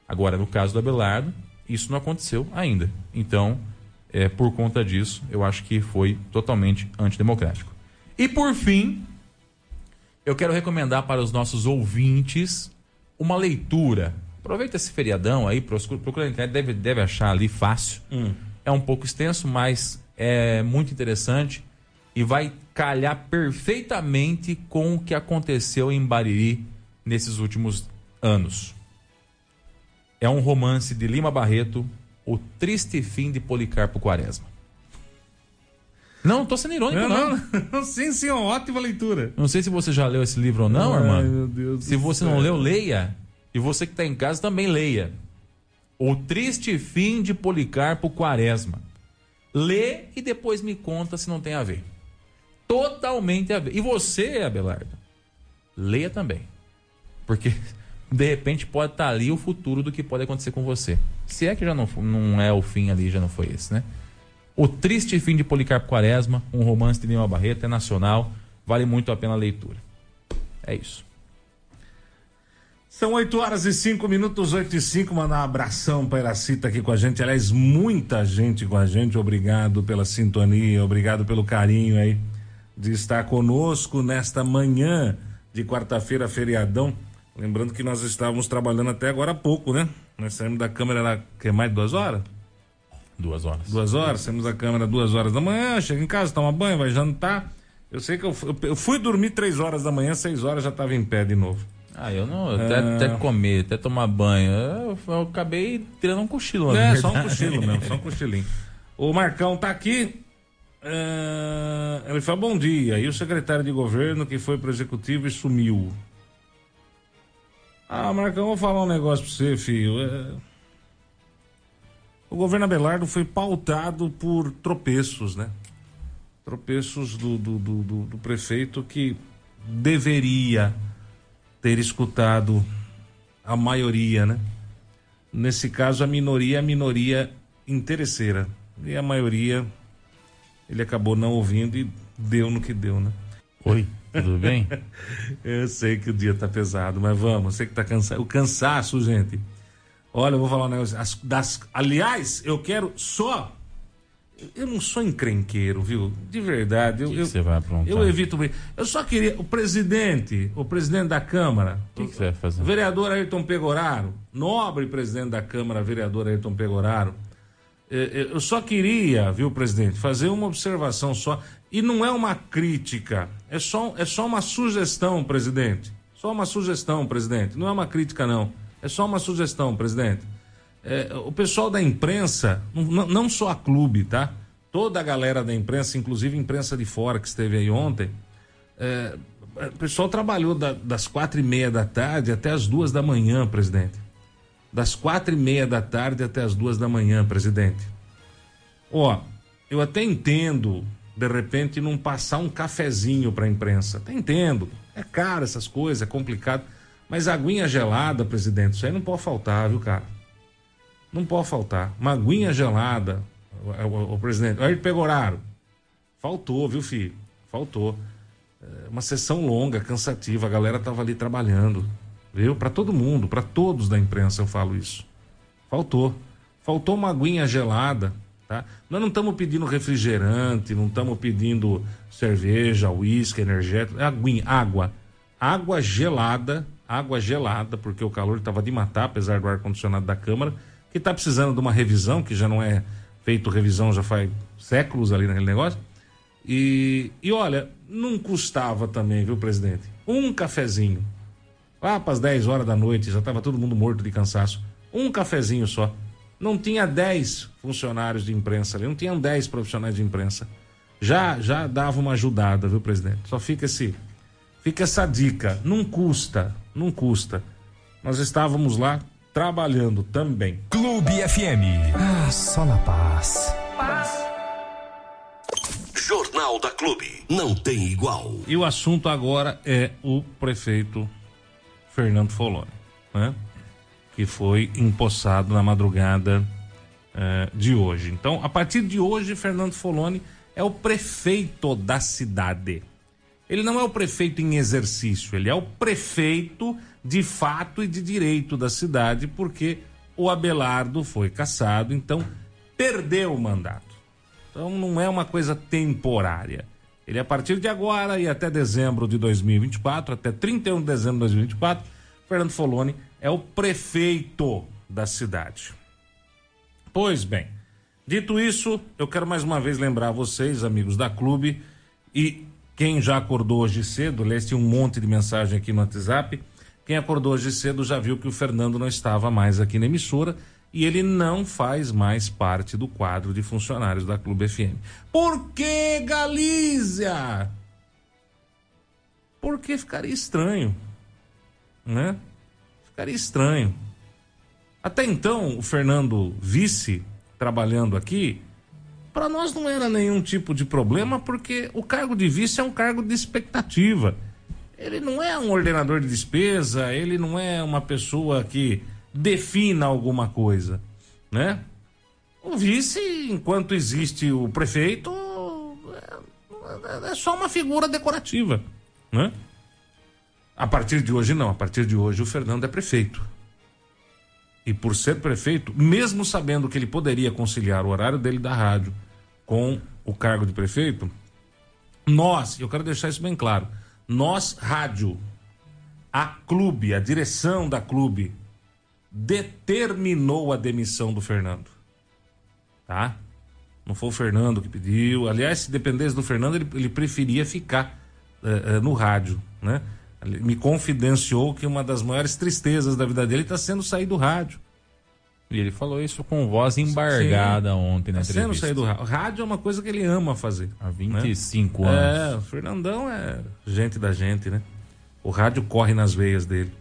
Agora, no caso do Abelardo, isso não aconteceu ainda. Então, é, por conta disso, eu acho que foi totalmente antidemocrático. E por fim, eu quero recomendar para os nossos ouvintes uma leitura. Aproveita esse feriadão aí, procura procura na internet, deve, deve achar ali fácil. É um pouco extenso, mas é muito interessante e vai calhar perfeitamente com o que aconteceu em Bariri nesses últimos anos. É um romance de Lima Barreto, O Triste Fim de Policarpo Quaresma. Não, não tô sendo irônico, não. não. [laughs] Sim, sim, uma ótima leitura. Não sei se você já leu esse livro ou não, Ai, Armando. meu Deus Se você céu. não leu, leia. E você que está em casa também leia. O Triste Fim de Policarpo Quaresma. Lê e depois me conta se não tem a ver. Totalmente a ver. E você, Abelardo, leia também. Porque [laughs] de repente pode estar ali o futuro do que pode acontecer com você. Se é que já não, não é o fim ali, já não foi esse, né? O Triste Fim de Policarpo Quaresma, um romance de Lima Barreto, é nacional, vale muito a pena a leitura. É isso. São 8 horas e 5 minutos, 8 e 5. Mandar um abração para Iracita aqui com a gente. Aliás, muita gente com a gente. Obrigado pela sintonia, obrigado pelo carinho aí de estar conosco nesta manhã de quarta-feira, feriadão. Lembrando que nós estávamos trabalhando até agora há pouco, né? Nós saímos da câmera lá, que é mais de duas horas? Duas horas. Duas horas, saímos da câmera duas horas da manhã, chega em casa, toma banho, vai jantar. Eu sei que eu, eu fui dormir três horas da manhã, seis horas já estava em pé de novo. Ah, eu não. Até, até comer, até tomar banho. Eu, eu acabei tirando um cochilo, na É, só um cochilo mesmo, só um [laughs] cochilinho. O Marcão tá aqui. é, ele fala bom dia. E o secretário de governo que foi pro executivo e sumiu. Ah, Marcão, vou falar um negócio pra você, filho. É, O governo Abelardo foi pautado por tropeços, né? Tropeços do, do, do, do- do prefeito que deveria ter escutado a maioria, né? Nesse caso, a minoria é a minoria interesseira. E a maioria, ele acabou não ouvindo e deu no que deu, né? Oi, tudo bem? [laughs] Eu sei que o dia tá pesado, mas vamos, sei que tá cansado. O cansaço, gente. Olha, eu vou falar um negócio. As- das, aliás, eu quero só. Eu não sou encrenqueiro, viu? De verdade. Eu, que eu, você vai aprontar? eu evito. bem. Eu só queria. O presidente, o presidente da Câmara. O que, que você vai fazer? Vereador Ayrton Pegoraro, nobre presidente da Câmara, vereador Ayrton Pegoraro. eh, eh, Eu só queria, viu, presidente, fazer uma observação só. E não é uma crítica, é só, é só uma sugestão, presidente. Só uma sugestão, presidente. Não é uma crítica, não. É só uma sugestão, presidente. É, o pessoal da imprensa, não, não só a clube, tá? Toda a galera da imprensa, inclusive a imprensa de fora que esteve aí ontem, é, o pessoal trabalhou da- das quatro e meia da tarde até as duas da manhã, presidente. Das quatro e meia da tarde até as duas da manhã, presidente. Ó, eu até entendo, de repente, não passar um cafezinho pra imprensa. Até entendo. É caro essas coisas, é complicado. Mas aguinha gelada, presidente, isso aí não pode faltar, viu, cara? Não pode faltar. Uma aguinha gelada, o, o- o presidente. Aí Pegoraro. Faltou, viu, filho? Faltou. é, uma sessão longa, cansativa, a galera tava ali trabalhando, viu? Para todo mundo, para todos da imprensa eu falo isso. Faltou. Faltou uma aguinha gelada, tá? Nós não estamos pedindo refrigerante, não estamos pedindo cerveja, uísque, energético, é aguinha, água. Água gelada, água gelada, porque o calor estava de matar, apesar do ar-condicionado da Câmara, que está precisando de uma revisão, que já não é feito revisão já faz séculos ali naquele negócio. E, e olha, não custava também, viu, presidente? Um cafezinho. Lá para as 10 horas da noite, já estava todo mundo morto de cansaço. Um cafezinho só. Não tinha 10 funcionários de imprensa ali, não tinham 10 profissionais de imprensa. Já já dava uma ajudada, viu, presidente? Só fica esse fica essa dica, não custa, não custa. Nós estávamos lá trabalhando também. Clube FM. Ah, só na paz. Paz. Jornal da Clube. Não tem igual. E o assunto agora é o prefeito Fernando Foloni, né? Que foi empossado na madrugada uh, de hoje. Então, a partir de hoje, Fernando Foloni é o prefeito da cidade. Ele não é o prefeito em exercício, ele é o prefeito de fato e de direito da cidade, porque o Abelardo foi cassado, então perdeu o mandato. Então não é uma coisa temporária. Ele, a partir de agora e até dezembro de 2024, até 31 de dezembro de 2024, Fernando Foloni é o prefeito da cidade. Pois bem, dito isso, eu quero mais uma vez lembrar vocês, amigos da clube, e quem já acordou hoje cedo, leste um monte de mensagem aqui no WhatsApp. Quem acordou hoje cedo já viu que o Fernando não estava mais aqui na emissora e ele não faz mais parte do quadro de funcionários da Clube FM. Por que Galícia? Porque ficaria estranho, né? Ficaria estranho. Até então, o Fernando vice trabalhando aqui, para nós não era nenhum tipo de problema, porque o cargo de vice é um cargo de expectativa. Ele não é um ordenador de despesa, ele não é uma pessoa que defina alguma coisa, né? O vice, enquanto existe o prefeito, é, é só uma figura decorativa, né? A partir de hoje não, a partir de hoje o Fernando é prefeito. E por ser prefeito, mesmo sabendo que ele poderia conciliar o horário dele da rádio com o cargo de prefeito, nós, eu quero deixar isso bem claro, nós, rádio, a clube, a direção da clube, determinou a demissão do Fernando. Tá? Não foi o Fernando que pediu. Aliás, se dependesse do Fernando, ele, ele preferia ficar uh, uh, no rádio, né? Ele me confidenciou que uma das maiores tristezas da vida dele está sendo sair do rádio. E ele falou isso com voz embargada Sim. ontem na tá entrevista. Sendo sair do rádio. Rádio é uma coisa que ele ama fazer. Há 25 né? anos. É, o Fernandão é gente da gente, né? O rádio corre nas veias dele.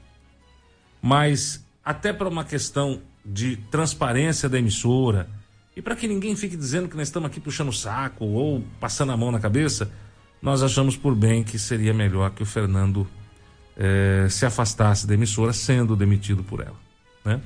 Mas até para uma questão de transparência da emissora e para que ninguém fique dizendo que nós estamos aqui puxando o saco ou passando a mão na cabeça, nós achamos por bem que seria melhor que o Fernando eh, se afastasse da emissora sendo demitido por ela, né?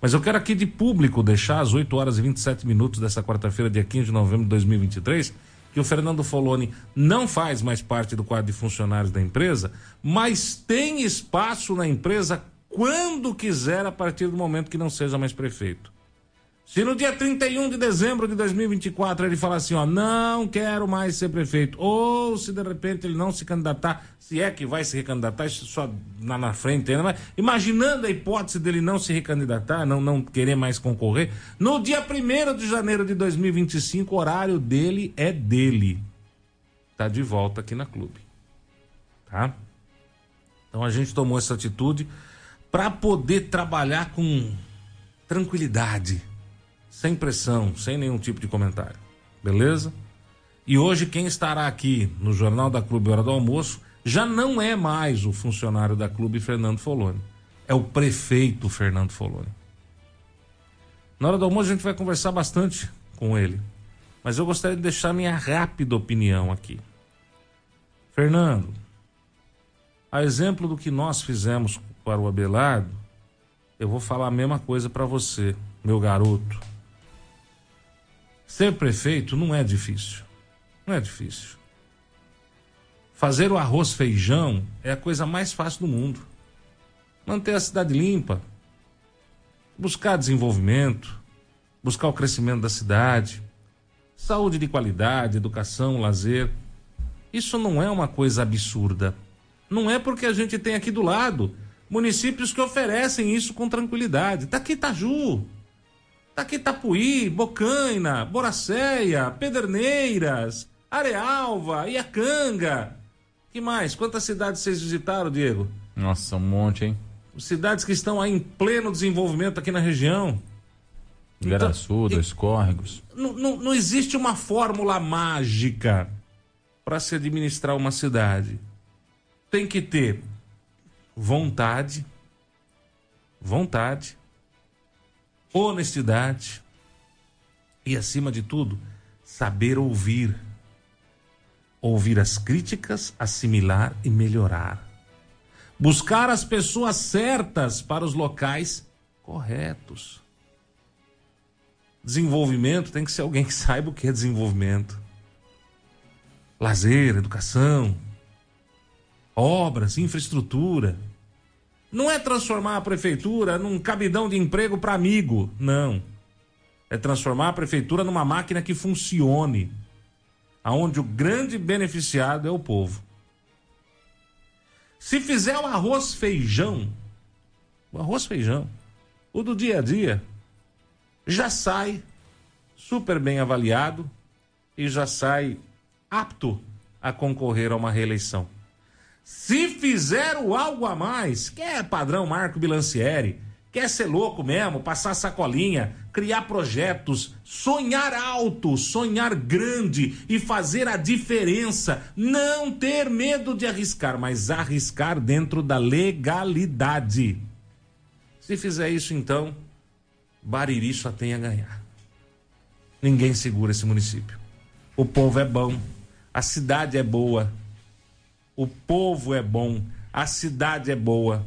Mas eu quero aqui de público deixar às 8 horas e 27 minutos dessa quarta-feira, dia 15 de novembro de 2023, que o Fernando Foloni não faz mais parte do quadro de funcionários da empresa, mas tem espaço na empresa quando quiser, a partir do momento que não seja mais prefeito. Se no dia 31 de dezembro de 2024 ele falar assim, ó, não quero mais ser prefeito, ou se de repente ele não se candidatar, se é que vai se recandidatar, isso só na, na frente ainda, mas imaginando a hipótese dele não se recandidatar, não, não querer mais concorrer, no dia 1 de janeiro de 2025, o horário dele é dele. Tá de volta aqui na clube. Tá? Então a gente tomou essa atitude para poder trabalhar com tranquilidade, sem pressão, sem nenhum tipo de comentário. Beleza? E hoje quem estará aqui no Jornal da Clube Hora do Almoço já não é mais o funcionário da Clube Fernando Foloni. É o prefeito Fernando Foloni. Na hora do almoço a gente vai conversar bastante com ele. Mas eu gostaria de deixar minha rápida opinião aqui. Fernando, a exemplo do que nós fizemos para o Abelardo, eu vou falar a mesma coisa para você, meu garoto. Ser prefeito não é difícil. Não é difícil. Fazer o arroz feijão é a coisa mais fácil do mundo. Manter a cidade limpa, buscar desenvolvimento, buscar o crescimento da cidade, saúde de qualidade, educação, lazer. Isso não é uma coisa absurda. Não é porque a gente tem aqui do lado municípios que oferecem isso com tranquilidade. Tá aqui Itaju, aqui Itapuí, Bocaina, Boracéia, Pederneiras, Arealva, Iacanga, que mais? Quantas cidades vocês visitaram, Diego? Nossa, um monte, hein? Cidades que estão aí em pleno desenvolvimento aqui na região. Igaraçu, então, dois córregos. Não, não, não existe uma fórmula mágica para se administrar uma cidade. Tem que ter vontade, vontade, honestidade e, acima de tudo, saber ouvir ouvir as críticas, assimilar e melhorar. Buscar as pessoas certas para os locais corretos. Desenvolvimento tem que ser alguém que saiba o que é desenvolvimento. Lazer, educação, obras, infraestrutura. Não é transformar a prefeitura num cabidão de emprego para amigo, não. É transformar a prefeitura numa máquina que funcione aonde o grande beneficiado é o povo. Se fizer o arroz feijão, o arroz feijão, o do dia a dia, já sai super bem avaliado e já sai apto a concorrer a uma reeleição. Se fizer o algo a mais, que é padrão Marco Bilancieri, Quer ser louco mesmo, passar sacolinha, criar projetos, sonhar alto, sonhar grande e fazer a diferença. Não ter medo de arriscar, mas arriscar dentro da legalidade. Se fizer isso, então, Bariri só tem a ganhar. Ninguém segura esse município. O povo é bom, a cidade é boa, o povo é bom, a cidade é boa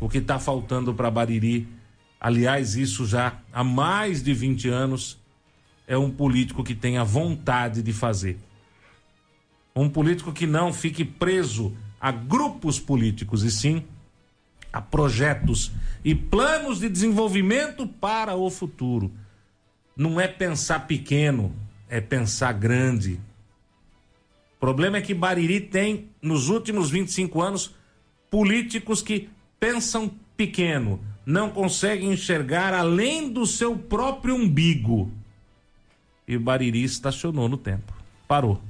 o que está faltando para Bariri, aliás, isso já há mais de 20 anos, é um político que tenha vontade de fazer. Um político que não fique preso a grupos políticos, e sim a projetos e planos de desenvolvimento para o futuro. Não é pensar pequeno, é pensar grande. O problema é que Bariri tem, nos últimos 25 anos, políticos que pensam pequeno, não conseguem enxergar além do seu próprio umbigo. E Bariri estacionou no tempo. Parou.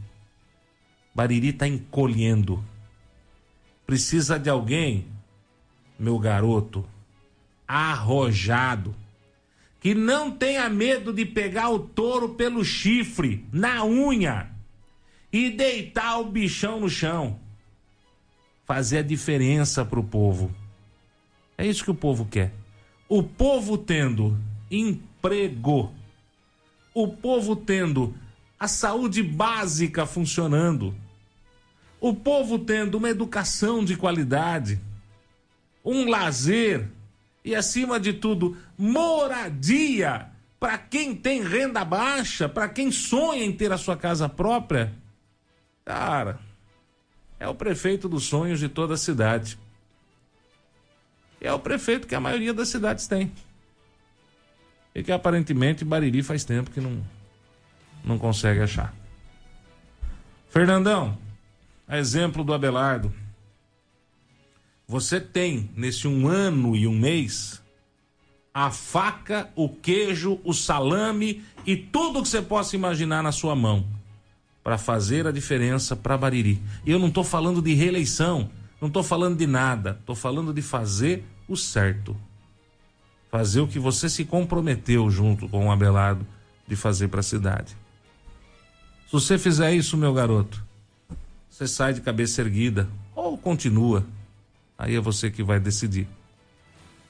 Bariri está encolhendo. Precisa de alguém, meu garoto, arrojado, que não tenha medo de pegar o touro pelo chifre, na unha, e deitar o bichão no chão. Fazer a diferença para o povo. É isso que o povo quer. O povo tendo emprego, o povo tendo a saúde básica funcionando, o povo tendo uma educação de qualidade, um lazer e, acima de tudo, moradia para quem tem renda baixa, para quem sonha em ter a sua casa própria. Cara, é o prefeito dos sonhos de toda a cidade é o prefeito que a maioria das cidades tem. E que aparentemente Bariri faz tempo que não, não consegue achar. Fernandão, a exemplo do Abelardo, você tem nesse um ano e um mês a faca, o queijo, o salame e tudo que você possa imaginar na sua mão para fazer a diferença para Bariri. E eu não estou falando de reeleição, não estou falando de nada, estou falando de fazer o certo. Fazer o que você se comprometeu junto com o Abelardo de fazer para a cidade. Se você fizer isso, meu garoto, você sai de cabeça erguida ou continua. Aí é você que vai decidir.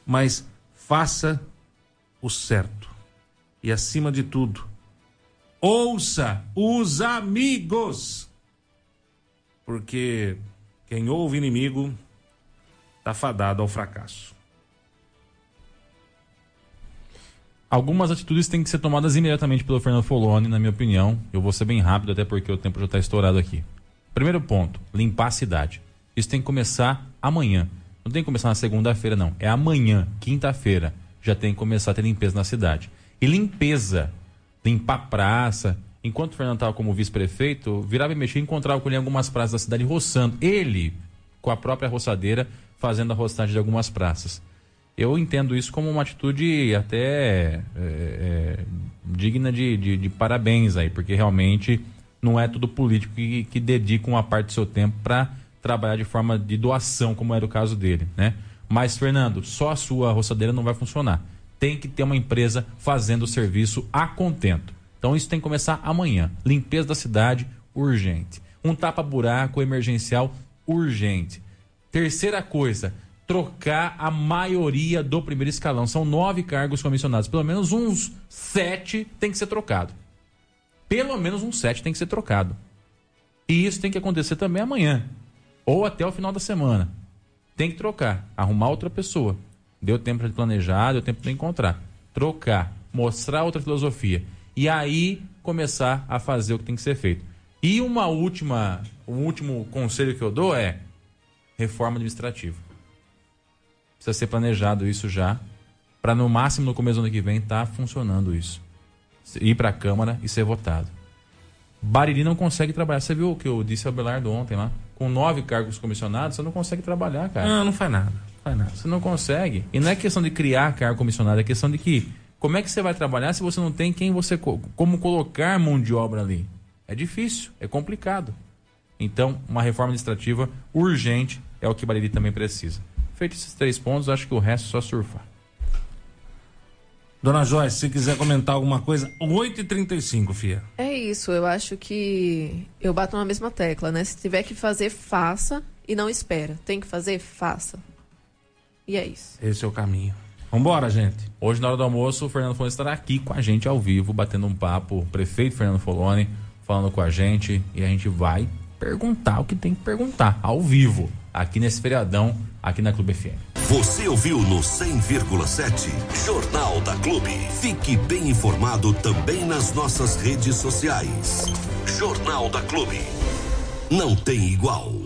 Mas faça o certo. E acima de tudo, ouça os amigos. Porque quem ouve inimigo está fadado ao fracasso. Algumas atitudes têm que ser tomadas imediatamente pelo Fernando Foloni, na minha opinião. Eu vou ser bem rápido, até porque o tempo já está estourado aqui. Primeiro ponto, limpar a cidade. Isso tem que começar amanhã. Não tem que começar na segunda-feira, não. É amanhã, quinta-feira, já tem que começar a ter limpeza na cidade. E limpeza, limpar praça. Enquanto o Fernando estava como vice-prefeito, virava e mexia e encontrava com ele em algumas praças da cidade roçando. Ele, com a própria roçadeira, fazendo a roçagem de algumas praças. Eu entendo isso como uma atitude até é, é, digna de, de, de, parabéns aí, porque realmente não é tudo político que, que dedica uma parte do seu tempo para trabalhar de forma de doação, como era o caso dele, né? Mas, Fernando, só a sua roçadeira não vai funcionar. Tem que ter uma empresa fazendo o serviço a contento. Então isso tem que começar amanhã. Limpeza da cidade, urgente. Um tapa-buraco emergencial, urgente. Terceira coisa, trocar a maioria do primeiro escalão. São nove cargos comissionados. Pelo menos uns sete tem que ser trocado. Pelo menos uns sete tem que ser trocado. E isso tem que acontecer também amanhã. Ou até o final da semana. Tem que trocar. Arrumar outra pessoa. Deu tempo de planejar, deu tempo de encontrar. Trocar. Mostrar outra filosofia. E aí começar a fazer o que tem que ser feito. E uma última, um último conselho que eu dou é reforma administrativa precisa ser planejado isso já, para no máximo no começo do ano que vem estar tá funcionando isso. Ir para a Câmara e ser votado. Bariri não consegue trabalhar. Você viu o que eu disse ao Belardo ontem lá? Com nove cargos comissionados, você não consegue trabalhar, cara. Não, não faz nada. Não faz nada. Você não consegue. E não é questão de criar cargo comissionado, é questão de que como é que você vai trabalhar se você não tem quem você como colocar mão de obra ali? É difícil, é complicado. Então, uma reforma administrativa urgente é o que Bariri também precisa. Feito esses três pontos, acho que o resto é só surfar. Dona Joyce, se quiser comentar alguma coisa, 8h35, Fia. É isso, eu acho que eu bato na mesma tecla, né? Se tiver que fazer, faça e não espera. Tem que fazer, faça. E é isso. Esse é o caminho. Vambora, gente. Hoje, na hora do almoço, o Fernando Foloni estará aqui com a gente ao vivo, batendo um papo. O prefeito Fernando Foloni falando com a gente e a gente vai perguntar o que tem que perguntar ao vivo, aqui nesse feriadão aqui na Clube FM. Você ouviu no 100,7 Jornal da Clube. Fique bem informado também nas nossas redes sociais. Jornal da Clube. Não tem igual.